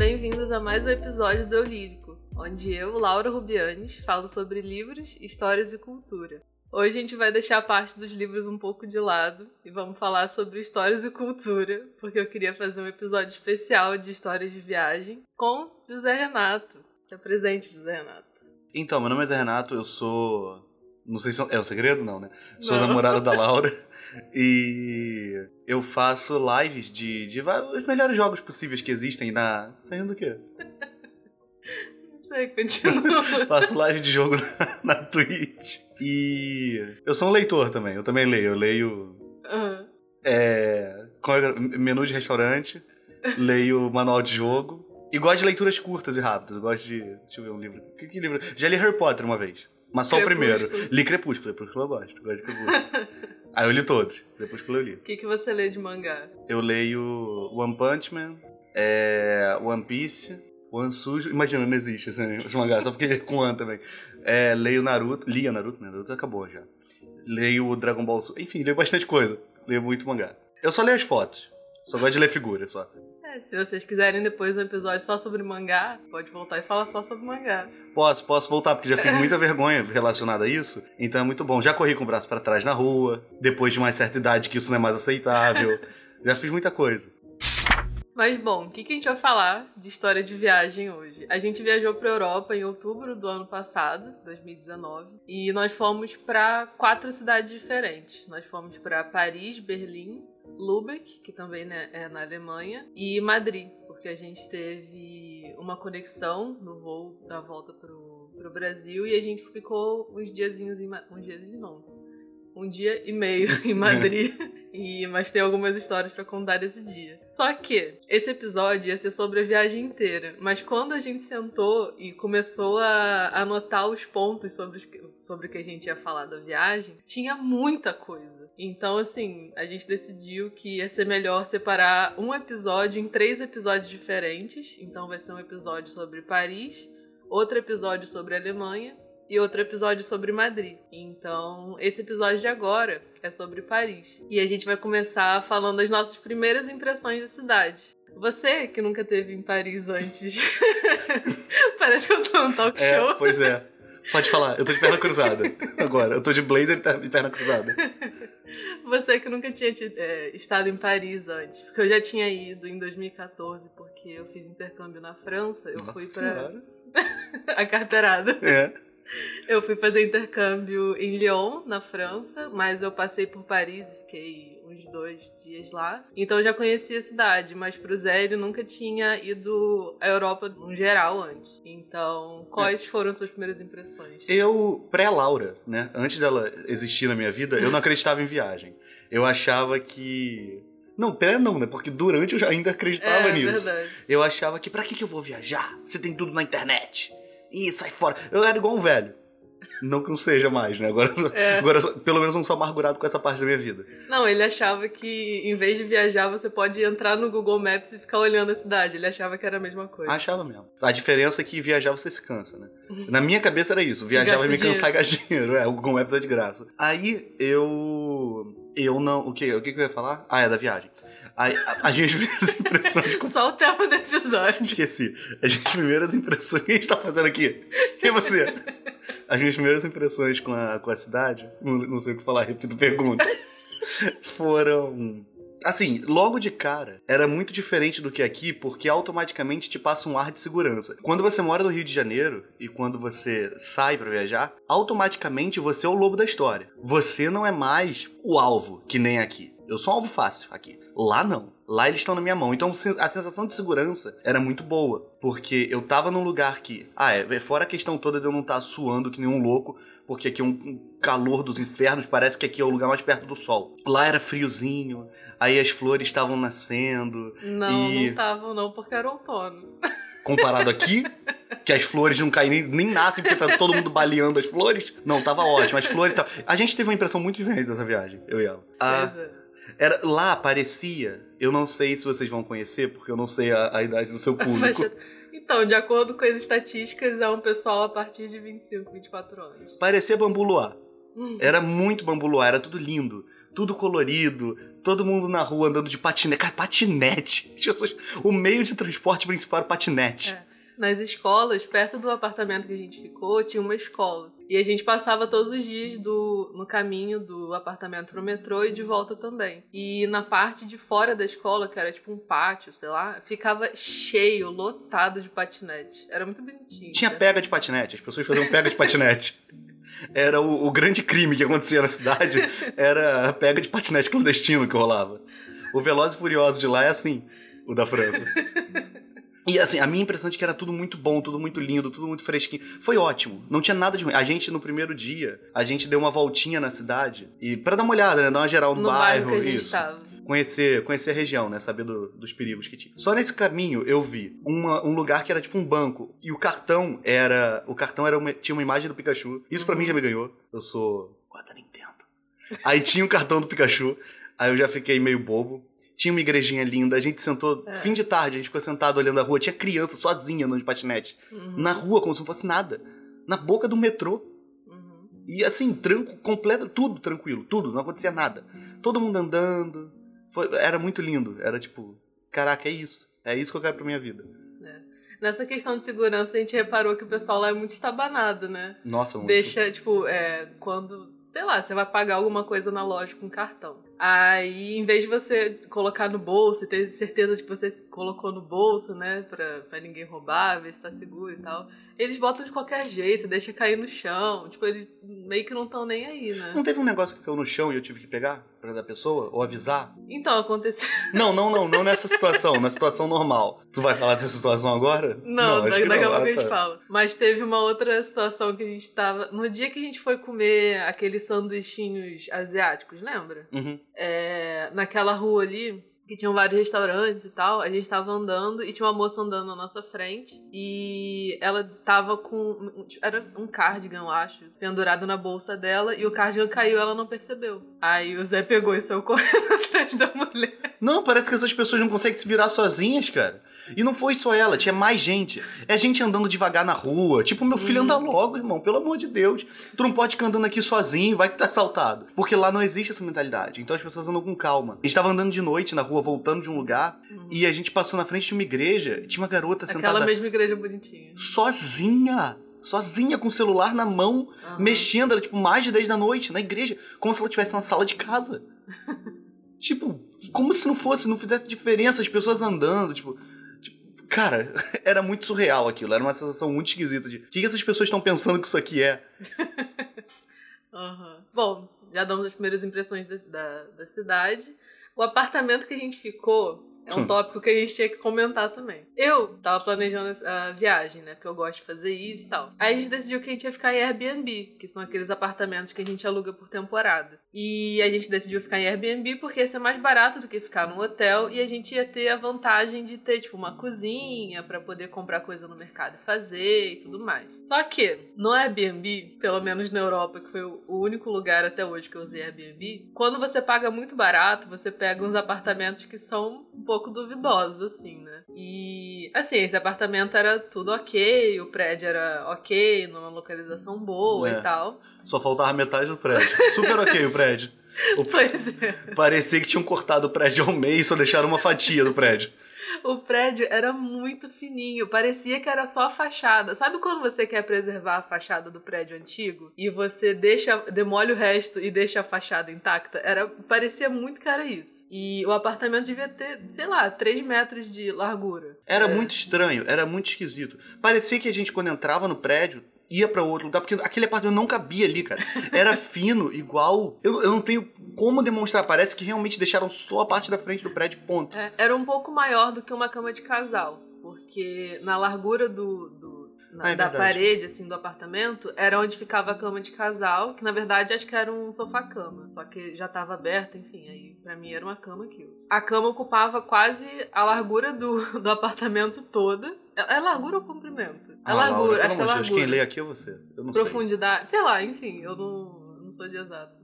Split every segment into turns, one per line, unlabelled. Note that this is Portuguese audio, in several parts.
Bem-vindos a mais um episódio do Eu Lírico, onde eu, Laura Rubianes, falo sobre livros, histórias e cultura. Hoje a gente vai deixar a parte dos livros um pouco de lado e vamos falar sobre histórias e cultura, porque eu queria fazer um episódio especial de histórias de viagem com José Renato. Te apresente, José Renato.
Então, meu nome é Zé Renato, eu sou. Não sei se é um segredo, não, né? Sou
Não.
namorado da Laura. E eu faço lives de, de os melhores jogos possíveis que existem na. Tá rindo do quê?
Não sei, continua.
Faço live de jogo na, na Twitch. E eu sou um leitor também, eu também leio. Eu leio
Aham.
é, é o- menu de restaurante, leio manual de jogo. E gosto de leituras curtas e rápidas. Eu gosto de. Deixa eu ver um livro. Que, que livro? Já li Harry Potter uma vez. Mas só o primeiro. Li Crepúsculo, Crepúsculo eu gosto. Gosto de Crepúsculo. Aí eu li todos. Crepúsculo eu li.
O que, que você lê de mangá?
Eu leio One Punch Man, é, One Piece, One Sujo. Imagina, não existe esse, esse mangá, só porque é com One também. É, leio Naruto. Lia Naruto, né? Naruto acabou já. Leio Dragon Ball. Enfim, leio bastante coisa. Leio muito mangá. Eu só leio as fotos. Só gosto de ler figura, só.
É, se vocês quiserem depois um episódio só sobre mangá, pode voltar e falar só sobre mangá.
Posso, posso voltar, porque já fiz muita vergonha relacionada a isso. Então é muito bom. Já corri com o braço pra trás na rua, depois de uma certa idade que isso não é mais aceitável. já fiz muita coisa.
Mas bom, o que, que a gente vai falar de história de viagem hoje? A gente viajou para Europa em outubro do ano passado, 2019, e nós fomos para quatro cidades diferentes. Nós fomos para Paris, Berlim, Lübeck, que também né, é na Alemanha, e Madrid, porque a gente teve uma conexão no voo da volta pro, pro Brasil e a gente ficou uns diazinhos em uns dias não, um dia e meio em Madrid. E, mas tem algumas histórias pra contar desse dia. Só que esse episódio ia ser sobre a viagem inteira. Mas quando a gente sentou e começou a anotar os pontos sobre, os sobre o que a gente ia falar da viagem, tinha muita coisa. Então, assim, a gente decidiu que ia ser melhor separar um episódio em três episódios diferentes. Então, vai ser um episódio sobre Paris, outro episódio sobre Alemanha e outro episódio sobre Madrid. Então, esse episódio de agora é sobre Paris. E a gente vai começar falando das nossas primeiras impressões da cidade. Você que nunca teve em Paris antes. Parece que eu tô num talk
É,
show.
pois é. Pode falar, eu tô de perna cruzada. Agora, eu tô de blazer e tá- de perna cruzada.
Você que nunca tinha tido- é, estado em Paris antes. Porque eu já tinha ido em 2014, porque eu fiz intercâmbio na França. Eu
Nossa
fui pra
Senhora.
a carteirada.
É.
Eu fui fazer intercâmbio em Lyon, na França, mas eu passei por Paris e fiquei uns dois dias lá. Então eu já conhecia a cidade, mas pro Zé ele nunca tinha ido à Europa no geral antes. Então, quais foram suas primeiras impressões?
Eu, pré-Laura, né? Antes dela existir na minha vida, eu não acreditava em viagem. Eu achava que. Não, pré não, né? Porque durante eu já ainda acreditava
é,
nisso.
verdade.
Eu achava que pra que, que eu vou viajar? Você tem tudo na internet. Ih, sai fora. Eu era igual um velho. Não que não seja mais, né? Agora,
É.
agora pelo menos eu não sou amargurado com essa parte da minha vida.
Não, ele achava que em vez de viajar, você pode entrar no Google Maps e ficar olhando a cidade. Ele achava que era a mesma coisa.
Achava mesmo. A diferença é que viajar você se cansa, né? Na minha cabeça era isso. Viajar vai me cansar e gastar dinheiro. É, o Google Maps é de graça. Aí eu. Eu não. O que, o que que eu ia falar? Ah, é da viagem. Aí, a- as minhas primeiras impressões com
Só o tema do episódio.
Esqueci. As minhas primeiras impressões. O que a gente tá fazendo aqui? E você? As minhas primeiras impressões com a, com a cidade, não, não sei o que falar, repito a pergunta, foram. Assim, logo de cara, era muito diferente do que aqui, porque automaticamente te passa um ar de segurança. Quando você mora no Rio de Janeiro e quando você sai pra viajar, automaticamente você é o lobo da história. Você não é mais o alvo, que nem aqui. Eu sou um alvo fácil aqui. Lá não. Lá eles estão na minha mão. Então a sensação de segurança era muito boa. Porque eu tava num lugar que. Ah, é. Fora a questão toda de eu não estar suando que nem um louco. Porque aqui é um calor dos infernos. Parece que aqui é o lugar mais perto do sol. Lá era friozinho. Aí as flores estavam nascendo.
Não,
E-
não estavam não, porque era outono.
Comparado aqui, que as flores não caem nem, nem nascem porque tá todo mundo baleando as flores. Não, tava ótimo. As flores. Tá... A gente teve uma impressão muito diferente dessa viagem, eu e ela. Ah,
Pois é.
Era, lá parecia, eu não sei se vocês vão conhecer, porque eu não sei a, a idade do seu público.
Então, de acordo com as estatísticas, é um pessoal a partir de 25, 24 anos.
Parecia Bambu Luar. Era muito bambu luar, era tudo lindo, tudo colorido, todo mundo na rua andando de patinete. Cara, patinete! Jesus, o meio de transporte principal era patinete.
É. Nas escolas, perto do apartamento que a gente ficou, tinha uma escola. E a gente passava todos os dias do, no caminho do apartamento pro metrô e de volta também. E na parte de fora da escola, que era tipo um pátio, sei lá, ficava cheio, lotado de patinete. Era muito bonitinho.
Tinha
né?
pega de patinete, as pessoas faziam pega de patinete. Era o, o grande crime que acontecia na cidade, era a pega de patinete clandestino que rolava. O Velozes e Furiosos de lá é assim, o da França. E assim, a minha impressão de que era tudo muito bom, tudo muito lindo, tudo muito fresquinho. Foi ótimo. Não tinha nada de ruim. A gente, no primeiro dia, a gente deu uma voltinha na cidade. E para dar uma olhada, né? Dar uma geral no,
No bairro gente
isso.
tava.
Conhecer, conhecer a região, né? Saber do- dos perigos que tinha. Só nesse caminho eu vi uma- um lugar que era tipo um banco. E o cartão era. O cartão era uma- tinha uma imagem do Pikachu. Isso pra
Uhum.
mim já me ganhou. Eu sou. Guarda Nintendo. Aí tinha o cartão do Pikachu. Aí eu já fiquei meio bobo. Tinha uma igrejinha linda, a gente sentou,
É.
fim de tarde, a gente ficou sentado olhando a rua. Tinha criança sozinha andando de patinete.
Uhum.
Na rua, como se não fosse nada. Na boca do metrô.
Uhum.
E assim, tranco, completo, tudo tranquilo, tudo, não acontecia nada. Todo mundo andando. Foi- era muito lindo. Era tipo, caraca, é isso. É isso que eu quero pra minha vida.
Nessa questão de segurança, a gente reparou que o pessoal lá é muito estabanado, né?
Nossa, muito.
Deixa, tipo, é, quando, sei lá, você vai pagar alguma coisa na loja com cartão. Aí, em vez de você colocar no bolso e ter certeza de que você colocou no bolso, né, pra, pra ninguém roubar, ver se tá seguro e tal, eles botam de qualquer jeito, deixa cair no chão. Tipo, eles meio que não estão nem aí, né?
Não teve um negócio que caiu no chão e eu tive que pegar pra dar pessoa? Ou avisar?
Então, aconteceu.
Não, não, não, não nessa situação, na situação normal. Tu vai falar dessa situação agora?
Não,
acho
daqui daqui a
não.
pouco a
Ah,
gente
tá.
fala. Mas teve uma outra situação que a gente tava. No dia que a gente foi comer aqueles sanduichinhos asiáticos, lembra?
Uhum.
É, naquela rua ali, que tinham vários restaurantes e tal, a gente tava andando e tinha uma moça andando na nossa frente e ela tava com. Era um cardigan, eu acho, pendurado na bolsa dela e o cardigan caiu ela não percebeu. Aí o Zé pegou e saiu correndo atrás da mulher.
Não, parece que essas pessoas não conseguem se virar sozinhas, cara. E não foi só ela, tinha mais gente. É gente andando devagar na rua. Tipo, meu filho
Uhum.
anda logo, irmão, pelo amor de Deus. Tu não pode ficar andando aqui sozinho, vai que tá assaltado. Porque lá não existe essa mentalidade. Então as pessoas andam com calma. A gente tava andando de noite na rua, voltando de um lugar, e a gente passou na frente de uma igreja, tinha uma garota
Aquela
sentada
mesma igreja bonitinha.
sozinha. Sozinha, com o celular na mão,
Aham.
mexendo, era tipo mais de 10 da noite, na igreja, como se ela estivesse na sala de casa. tipo, como se não fosse, não fizesse diferença as pessoas andando, tipo. Cara, era muito surreal aquilo, era uma sensação muito esquisita de. O que essas pessoas estão pensando que isso aqui é?
Aham. Bom, já damos as primeiras impressões da, da, da cidade. O apartamento que a gente ficou é um tópico que a gente tinha que comentar também. Eu tava planejando a viagem, né? Porque eu gosto de fazer isso e tal. Aí a gente decidiu que a gente ia ficar em Airbnb, que são aqueles apartamentos que a gente aluga por temporada. E a gente decidiu ficar em Airbnb porque ia ser mais barato do que ficar num hotel e a gente ia ter a vantagem de ter, tipo, uma cozinha pra poder comprar coisa no mercado e fazer e tudo mais. Só que no Airbnb, pelo menos na Europa, que foi o único lugar até hoje que eu usei Airbnb, quando você paga muito barato, você pega uns apartamentos que são pouco duvidosos, assim, né? E, assim, esse apartamento era tudo ok, o prédio era ok, numa localização boa
É.
e tal.
Só faltava metade do prédio. Super ok o prédio. O-
Pois é.
Parecia que tinham cortado o prédio ao meio e só deixaram uma fatia do prédio.
O prédio era muito fininho, parecia que era só a fachada. Sabe quando você quer preservar a fachada do prédio antigo e você deixa, demole o resto e deixa a fachada intacta? Era, parecia muito que era isso. E o apartamento devia ter, sei lá, 3 metros de largura.
Era
É.
muito estranho, era muito esquisito. Parecia que a gente, quando entrava no prédio, ia pra outro lugar, porque aquele apartamento não cabia ali, cara. Era fino, igual. Eu, eu não tenho como demonstrar. Parece que realmente deixaram só a parte da frente do prédio, ponto.
É, era um pouco maior do que uma cama de casal, porque na largura do, do- na-
é
da
verdade.
parede assim do apartamento era onde ficava a cama de casal, que na verdade acho que era um sofá-cama, só que já tava aberta, enfim, aí pra mim era uma cama aquilo. A cama ocupava quase a largura do, do apartamento toda. É, é largura ou comprimento? É
Ah,
largura,
Laura,
acho que é
de Deus,
largura.
Quem lê aqui é você. Eu não sei.
Profundidade, sei lá, enfim, eu não, não sou de exato.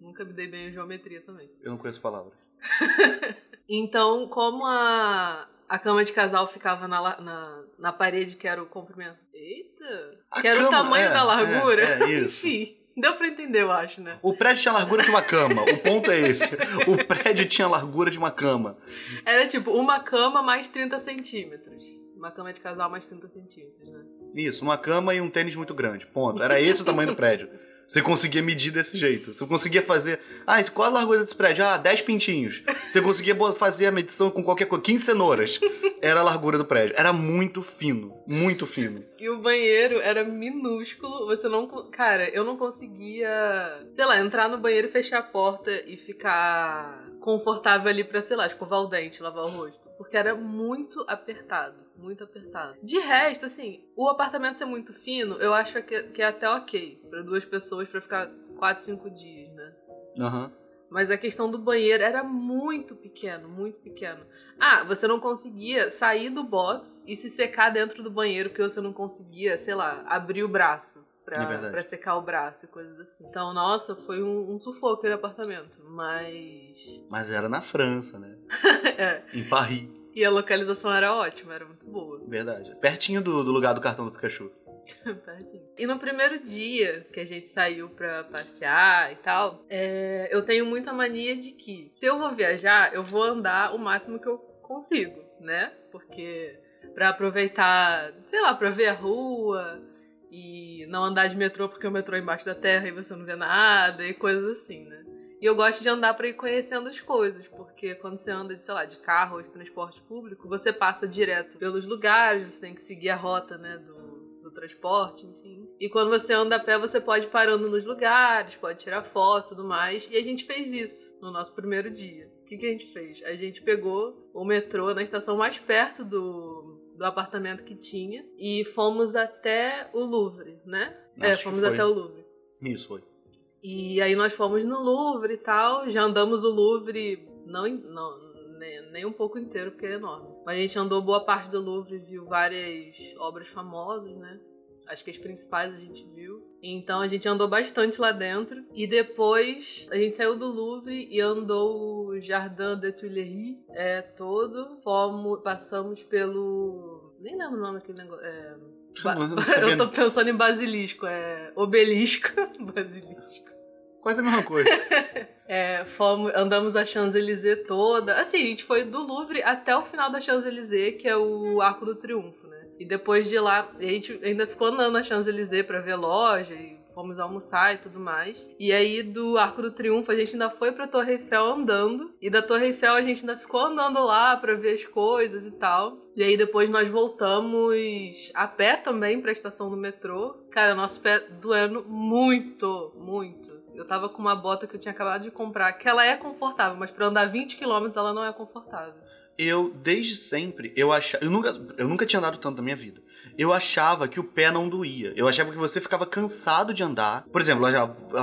Nunca me dei bem em geometria também.
Eu não conheço palavras.
Então, como a, a cama de casal ficava na, na, na parede que era o comprimento. Eita!
A
que era o
cama,
tamanho
é,
da largura.
é, é isso.
Enfim. Deu pra entender, eu acho, né?
O prédio tinha largura de uma cama. O ponto é esse. O prédio tinha largura de uma cama.
Era tipo uma cama mais 30 centímetros. Uma cama de casal mais 30 centímetros, né?
Isso, uma cama e um tênis muito grande. Ponto. Era esse o tamanho do prédio. Você conseguia medir desse jeito. Você conseguia fazer. Ah, qual a largura desse prédio? Ah, 10 pintinhos. Você conseguia fazer a medição com qualquer coisa. 15 cenouras. Era a largura do prédio. Era muito fino. Muito fino.
E o banheiro era minúsculo, você não. Cara, eu não conseguia, sei lá, entrar no banheiro fechar a porta e ficar confortável ali pra, sei lá, escovar o dente, lavar o rosto. Porque era muito apertado. Muito apertado. De resto, assim, o apartamento ser muito fino, eu acho que, que é até ok. Pra duas pessoas, pra ficar 4, 5 dias, né?
Aham.
Mas a questão do banheiro era muito pequeno, muito pequeno. Ah, você não conseguia sair do box e se secar dentro do banheiro porque você não conseguia, sei lá, abrir o braço
É
pra,
verdade.
pra secar o braço e coisas assim. Então, nossa, foi um, um sufoco aquele apartamento. Mas.
Mas era na França, né?
é.
Em Paris.
E a localização era ótima, era muito boa.
Verdade. Pertinho do, do lugar do cartão do Pikachu.
E no primeiro dia que a gente saiu pra passear e tal, é, eu tenho muita mania de que se eu vou viajar, eu vou andar o máximo que eu consigo, né? Porque pra aproveitar, sei lá, pra ver a rua e não andar de metrô porque o metrô é embaixo da terra e você não vê nada e coisas assim, né? E eu gosto de andar pra ir conhecendo as coisas, porque quando você anda de, sei lá, de carro ou de transporte público, você passa direto pelos lugares, você tem que seguir a rota, né, do, do transporte, enfim. E quando você anda a pé, você pode ir parando nos lugares, pode tirar foto e tudo mais. E a gente fez isso no nosso primeiro dia. O que, que a gente fez? A gente pegou o metrô na estação mais perto do, do apartamento que tinha e fomos até o Louvre, né? é,
Acho que
fomos até o Louvre.
Isso foi.
E aí nós fomos no Louvre e tal, já andamos o Louvre, não, não nem, nem um pouco inteiro, porque é enorme. Mas a gente andou boa parte do Louvre, viu várias obras famosas, né? Acho que as principais a gente viu. Então a gente andou bastante lá dentro. E depois a gente saiu do Louvre e andou o Jardin des Tuileries é, todo. Fomos, passamos pelo. Nem lembro o nome daquele negócio. É... Ba- Eu tô pensando em basilisco, é obelisco. basilisco.
Quase a mesma coisa.
É, fomos, andamos a Champs-Élysées toda. Assim, a gente foi do Louvre até o final da Champs-Élysées, que é o Arco do Triunfo, né? E depois de lá, a gente ainda ficou andando na Champs-Élysées pra ver loja e fomos almoçar e tudo mais. E aí do Arco do Triunfo a gente ainda foi pra Torre Eiffel andando. E da Torre Eiffel a gente ainda ficou andando lá pra ver as coisas e tal. E aí depois nós voltamos a pé também pra estação do metrô. Cara, nosso pé doendo muito, muito. Eu tava com uma bota que eu tinha acabado de comprar, que ela é confortável, mas pra andar 20 km ela não é confortável.
Eu, desde sempre, eu achava. Eu nunca, eu nunca tinha andado tanto na minha vida. Eu achava que o pé não doía. Eu achava que você ficava cansado de andar. Por exemplo,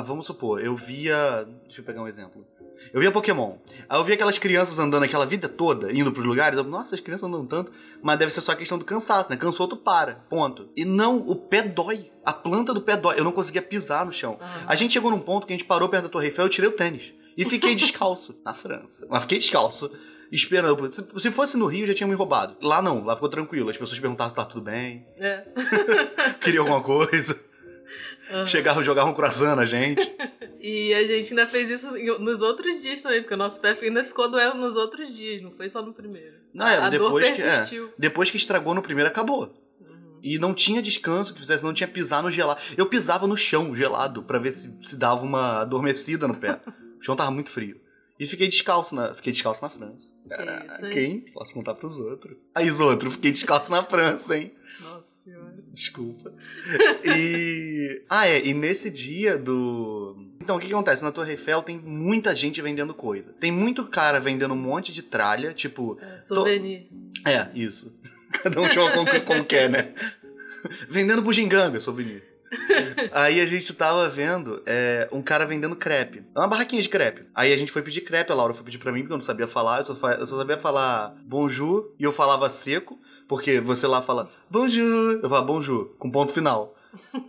vamos supor, eu via. Deixa eu pegar um exemplo. Eu via Pokémon. Aí eu via aquelas crianças andando aquela vida toda, indo pros lugares. Eu, Nossa, as crianças andam tanto. Mas deve ser só questão do cansaço, né? Cansou, tu para. Ponto. E não, o pé dói. A planta do pé dói. Eu não conseguia pisar no chão. A gente chegou num ponto que a gente parou perto da Torre Eiffel, eu tirei o tênis. E fiquei descalço na França. Mas fiquei descalço, esperando. Se, se fosse no Rio, já tinha me roubado. Lá não, lá ficou tranquilo. As pessoas perguntavam se tá tudo bem,
É.
queria alguma coisa.
Aham.
Chegavam, jogavam um croissant na gente.
E a gente ainda fez isso nos outros dias também, porque o nosso pé ainda ficou doendo nos outros dias, não foi só no primeiro.
Não, é,
a dor
depois que- é.
persistiu.
Depois que estragou no primeiro, acabou.
Uhum.
E não tinha descanso que fizesse, não tinha pisar no gelado. Eu pisava no chão gelado pra ver se, se dava uma adormecida no pé. O chão tava muito frio. E fiquei descalço na, fiquei descalço na França.
hein?
Quem? Só se contar pros outros. Aí os outros, fiquei descalço na França, hein?
Nossa.
Desculpa. E. Ah, é. E nesse dia do. Então, o que, que acontece? Na Torre Eiffel tem muita gente vendendo coisa. Tem muito cara vendendo um monte de tralha, tipo.
É, souvenir.
É, isso. Cada um chama como, como quer, né? vendendo bugiganga, souvenir. Aí a gente tava vendo é, um cara vendendo crepe. É uma barraquinha de crepe. Aí a gente foi pedir crepe, a Laura foi pedir pra mim, porque eu não sabia falar. Eu só, eu só sabia falar bonjour e eu falava seco, porque você lá fala bonjour. Eu falava bonjour, com ponto final.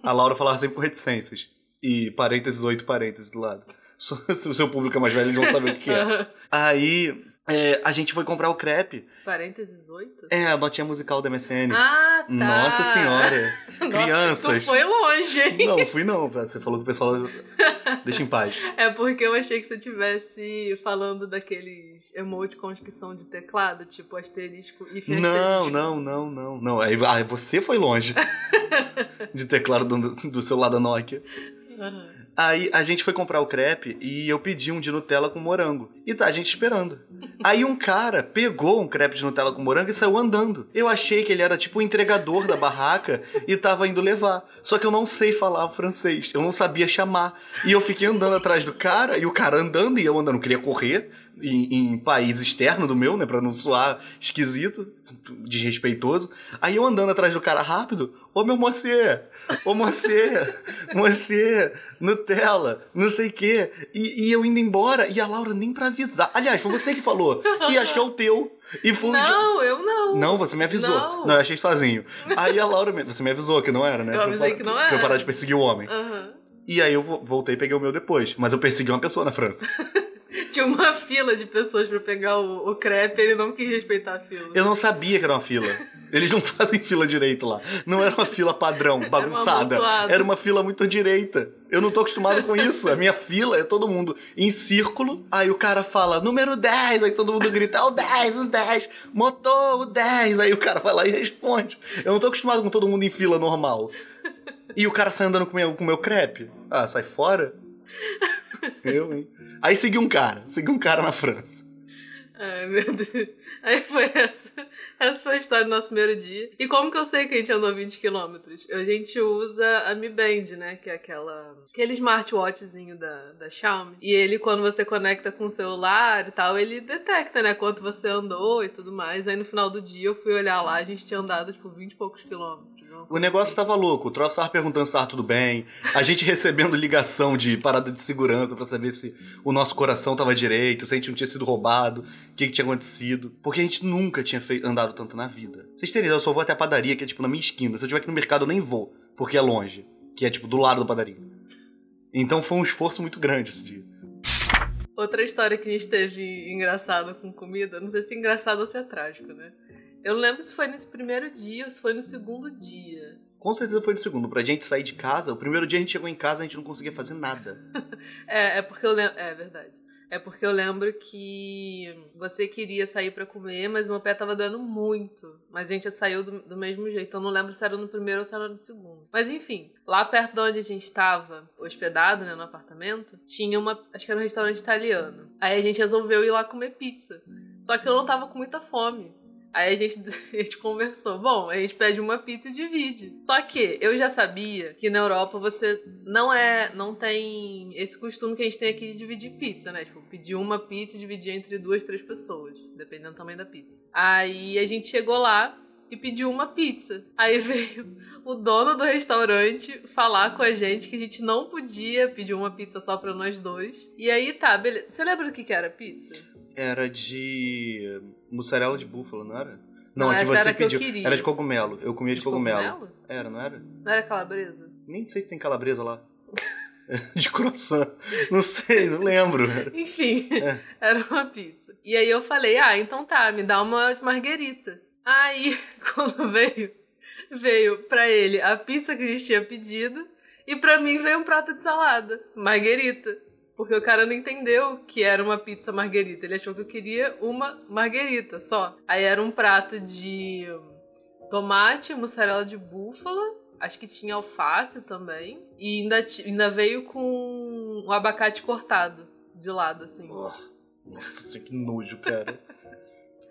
A Laura falava sempre com reticências. E parênteses, oito parênteses do lado. Se o seu público é mais velho, eles vão saber o que é. Aí é, a gente foi comprar o crepe.
Parênteses 8?
É, a notinha musical da MSN.
Ah, tá.
Nossa senhora. Crianças.
Tu foi longe, hein?
Não, fui não. Você falou que o pessoal deixa em paz.
É porque eu achei que você estivesse falando daqueles emoticons que são de teclado, tipo asterisco e
Não,
asterisco.
não, não, não, não. Aí, aí você foi longe de teclado do, do celular da Nokia.
Aham.
Aí a gente foi comprar o crepe e eu pedi um de Nutella com morango. E tá a gente esperando. Aí um cara pegou um crepe de Nutella com morango e saiu andando. Eu achei que ele era tipo o entregador da barraca e tava indo levar. Só que eu não sei falar francês, eu não sabia chamar. E eu fiquei andando atrás do cara e o cara andando e eu andando, queria correr. Em, em país externo do meu, né? Pra não soar esquisito, desrespeitoso. Aí eu andando atrás do cara rápido, ô meu moçê, ô moçê, moçê, Nutella, não sei o quê. E, e eu indo embora, e a Laura nem pra avisar. Aliás, foi você que falou. E acho que é o teu. E foi dia-
Não, eu não.
Não, você me avisou.
Não.
Não, eu achei sozinho. Aí a Laura, me- você me avisou que não era, né?
Eu
Pra
avisei
par-
que não
Pra eu
era.
parar de perseguir o homem.
Aham.
E aí eu vo- voltei e peguei o meu depois. Mas eu persegui uma pessoa na França.
Tinha uma fila de pessoas pra pegar o, o crepe, ele não quis respeitar a fila.
Eu não sabia que era uma fila. Eles não fazem fila direito lá. Não era uma fila padrão, bagunçada. Era uma fila muito direita. Eu não tô acostumado com isso. A minha fila é todo mundo em círculo. Aí o cara fala, número 10. Aí todo mundo grita, "É o 10, o 10. Motor, o 10. Aí o cara vai lá e responde. Eu não tô acostumado com todo mundo em fila normal. E o cara sai andando com o meu, com o meu crepe. Ah, sai fora? Eu, hein? Aí segui um cara. Segui um cara na França.
Ai, meu Deus. Aí foi essa. Essa foi a história do nosso primeiro dia. E como que eu sei que a gente andou 20 quilômetros? A gente usa a Mi Band, né? Que é aquela. aquele smartwatchzinho da, da Xiaomi. E ele, quando você conecta com o celular e tal, ele detecta, né? Quanto você andou e tudo mais. Aí no final do dia eu fui olhar lá, a gente tinha andado, tipo, 20 e poucos quilômetros.
O negócio
assim.
tava louco. O troço tava perguntando se tava tudo bem. A gente recebendo ligação de parada de segurança pra saber se o nosso coração tava direito, se a gente não tinha sido roubado, o que, que tinha acontecido. Porque a gente nunca tinha feito, andado tanto na vida. Vocês terem ideia, eu só vou até a padaria, que é tipo na minha esquina. Se eu tiver aqui no mercado, eu nem vou, porque é longe. Que é tipo do lado da padaria. Então foi um esforço muito grande esse dia.
Outra história que a gente teve engraçada com comida, não sei se é engraçado ou se é trágico, né? Eu não lembro se foi nesse primeiro dia ou se foi no segundo dia.
Com certeza foi no segundo. Pra gente sair de casa, o primeiro dia a gente chegou em casa e a gente não conseguia fazer nada.
É, é porque eu lembro. É verdade. É porque eu lembro que você queria sair pra comer, mas meu pé tava doendo muito. Mas a gente saiu do, do mesmo jeito. Eu não lembro se era no primeiro ou se era no segundo. Mas enfim, lá perto de onde a gente estava hospedado, né, no apartamento, tinha uma. Acho que era um restaurante italiano. Aí a gente resolveu ir lá comer pizza. Só que eu não tava com muita fome. Aí a gente, a gente conversou. Bom, a gente pede uma pizza e divide. Só que eu já sabia que na Europa você não é. não tem esse costume que a gente tem aqui de dividir pizza, né? Tipo, pedir uma pizza e dividir entre duas, três pessoas, dependendo do tamanho da pizza. Aí a gente chegou lá e pediu uma pizza. Aí veio o dono do restaurante falar com a gente que a gente não podia pedir uma pizza só pra nós dois. E aí tá, beleza. Você lembra do que que era pizza?
Era de mussarela de búfalo, não era? Não,
Não,
a que você
era que
pediu.
queria.
Era de cogumelo. Eu comia de, cogumelo.
cogumelo?
Era, não era?
Não era calabresa?
Nem sei se tem calabresa lá. de croissant. Não sei, não lembro.
Enfim,
É.
era uma pizza. E aí eu falei, ah, então tá, me dá uma marguerita. Aí, quando veio, veio pra ele a pizza que a gente tinha pedido e pra mim veio um prato de salada, marguerita. Porque o cara não entendeu que era uma pizza marguerita, ele achou que eu queria uma marguerita só. Aí era um prato de tomate, mussarela de búfala, acho que tinha alface também, e ainda, ainda veio com o abacate cortado de lado, assim.
Oh, nossa, que nojo, cara.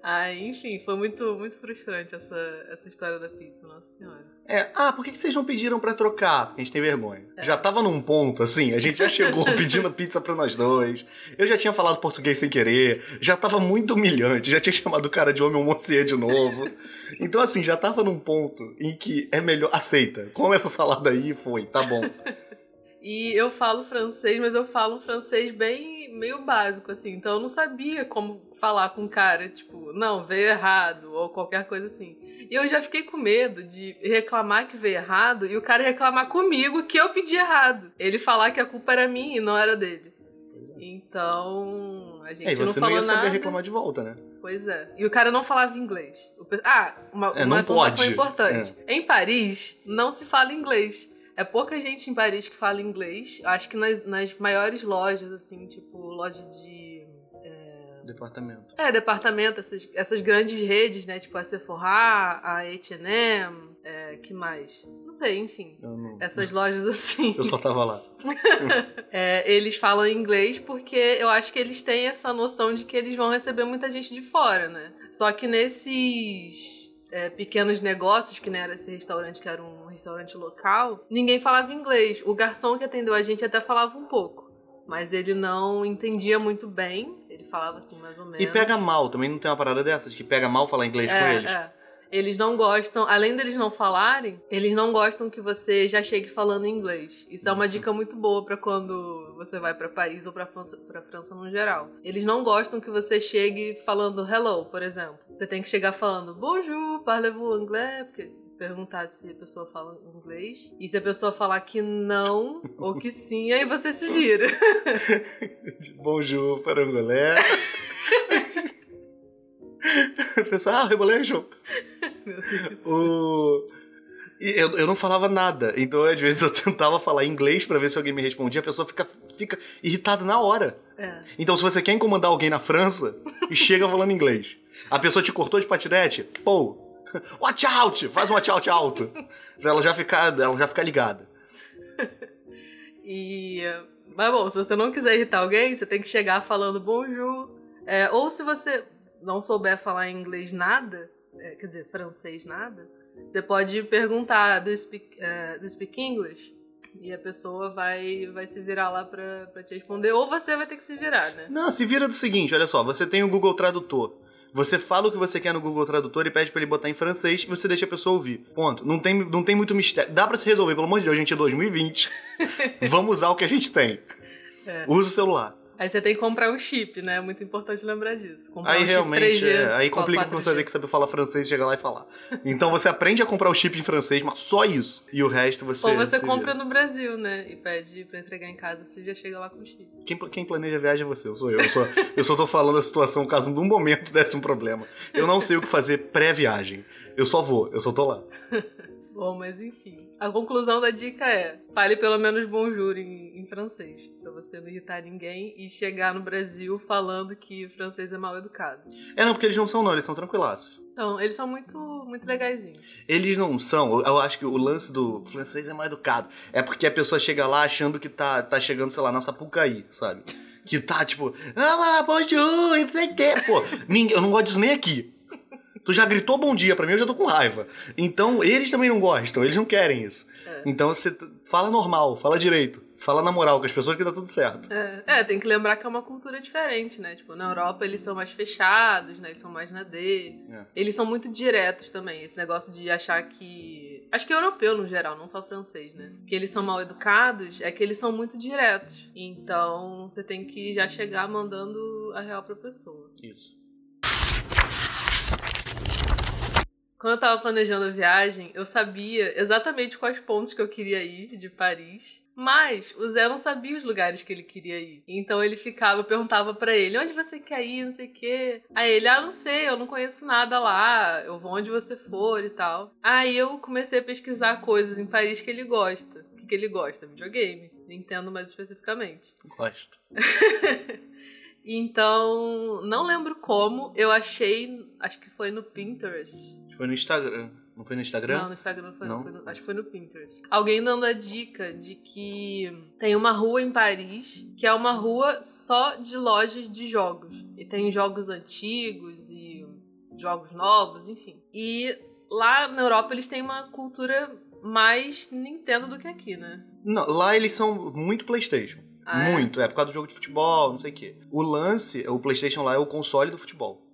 Aí, enfim, foi muito, muito frustrante essa, essa história da pizza, nossa senhora.
É, ah, por que que vocês não pediram pra trocar? Porque a gente tem vergonha.
É.
Já tava num ponto, assim, a gente já chegou pedindo pizza pra nós dois. Eu já tinha falado português sem querer, já tava muito humilhante, já tinha chamado o cara de homem almocê de novo. Então, assim, já tava num ponto em que é melhor. Aceita, come essa salada aí e foi, tá bom.
E eu falo francês, mas eu falo um francês bem meio básico, assim. Então eu não sabia como falar com o cara, tipo, não, veio errado, ou qualquer coisa assim. E eu já fiquei com medo de reclamar que veio errado e o cara reclamar comigo que eu pedi errado. Ele falar que a culpa era minha e não era dele. Então, a gente
É, e
não
você não
falou
ia saber
nada.
reclamar de volta, né?
Pois é. E o cara não falava inglês. Ah, uma,
É,
uma
não
informação
pode.
importante. Em Paris, não se fala inglês. É pouca gente em Paris que fala inglês. Acho que nas, nas maiores lojas, assim, tipo, loja de.
Departamento.
É, departamento, essas, essas grandes redes, né? Tipo a Sephora, a H&M, é, que mais? Não sei, enfim.
Não...
Essas lojas assim.
eu só tava lá.
É, eles falam inglês porque eu acho que eles têm essa noção de que eles vão receber muita gente de fora, né? Só que nesses é, pequenos negócios, que não era esse restaurante, que era um restaurante local, ninguém falava inglês. O garçom que atendeu a gente até falava um pouco. Mas ele não entendia muito bem. Ele falava assim, mais ou menos.
E pega mal, também não tem uma parada dessa, de que pega mal falar inglês com
É,
eles.
é. Eles não gostam, além deles não falarem, eles não gostam que você já chegue falando inglês. Isso é uma dica muito boa pra quando você vai pra Paris ou pra França, pra França no geral. Eles não gostam que você chegue falando hello, por exemplo. Você tem que chegar falando bonjour, parlez-vous anglais, porque perguntar se a pessoa fala inglês. E se a pessoa falar que não ou que sim, aí você se vira.
De Bonjour, parangolé. Pensar, ah, rebolation.
Meu Deus.
O... E eu, eu não falava nada, então às vezes eu tentava falar inglês pra ver se alguém me respondia, a pessoa fica, fica irritada na hora.
É.
Então se você quer incomodar alguém na França, e chega falando inglês. A pessoa te cortou de patinete, pô, watch out, faz um watch out alto. Pra ela já ficar, ela já ficar ligada.
E. Mas bom, se você não quiser irritar alguém, você tem que chegar falando bonjour. É, ou se você não souber falar inglês nada, é, quer dizer, francês nada, você pode perguntar do speak, do speak English. E a pessoa vai, vai se virar lá pra, pra te responder. Ou você vai ter que se virar, né?
Não, se vira do seguinte, olha só, você tem o Google Tradutor. Você fala o que você quer no Google Tradutor e pede pra ele botar em francês e você deixa a pessoa ouvir. Ponto. Não tem, não tem muito mistério. Dá pra se resolver, pelo amor de Deus, gente, é 2020. Vamos usar o que a gente tem.
É.
Usa o celular.
Aí você tem que comprar um chip, né? É muito importante lembrar disso. Comprar
Aí
um chip
realmente,
3G,
é, aí
com
complica porque você
4G.
vai ter que saber falar francês e chegar lá e falar. Então você aprende a comprar o chip em francês, mas só isso. E o resto você.
Ou você compra
vira.
no Brasil, né? E pede pra entregar em casa, você já chega lá com o chip.
Quem, quem planeja a viagem é você, eu sou eu. Eu só, eu só tô falando a situação caso num momento desse um problema. Eu não sei o que fazer pré-viagem. Eu só vou, eu só tô lá.
Bom, mas enfim. A conclusão da dica é: fale pelo menos bonjour em, em francês, pra você não irritar ninguém e chegar no Brasil falando que francês é mal educado.
É, não, porque eles não são, não, eles são tranquilaços.
São, eles são muito, muito legaisinhos.
Eles não são, eu acho que o lance do francês é mais educado. É porque a pessoa chega lá achando que tá, tá chegando, sei lá, na Sapucaí, sabe? Que tá tipo, ah, bonjour, não sei o quê. Pô, ninguém, eu não gosto disso nem aqui. Tu já gritou bom dia pra mim, eu já tô com raiva. Então, eles também não gostam, eles não querem isso.
É.
Então, você fala normal, fala direito. Fala na moral com as pessoas que dá tudo certo.
É, é, tem que lembrar que é uma cultura diferente, né? Tipo, na Europa eles são mais fechados, né? Eles são mais na dele.
É.
Eles são muito diretos também. Esse negócio de achar que. Acho que é europeu no geral, não só francês, né? Que eles são mal educados, é que eles são muito diretos. Então você tem que já chegar mandando a real pra pessoa.
Isso.
Quando eu tava planejando a viagem, eu sabia exatamente quais pontos que eu queria ir de Paris. Mas o Zé não sabia os lugares que ele queria ir. Então ele ficava, eu perguntava pra ele: onde você quer ir? Não sei o quê. Aí ele: ah, não sei, eu não conheço nada lá. Eu vou onde você for e tal. Aí eu comecei a pesquisar coisas em Paris que ele gosta. O que, que ele gosta? Videogame. Nintendo mais especificamente.
Gosto.
Então, não lembro como, eu achei, acho que foi no Pinterest.
Foi no Instagram. Não foi no Instagram?
Não, no Instagram não foi, não. Foi no- acho que foi no Pinterest. Alguém dando a dica de que tem uma rua em Paris que é uma rua só de lojas de jogos. E tem jogos antigos e jogos novos, enfim. E lá na Europa eles têm uma cultura mais Nintendo do que aqui, né?
Não, lá eles são muito Playstation.
Ah, é?
muito, é? por causa do jogo de futebol, não sei o quê. O lance, o Playstation lá é o console do futebol.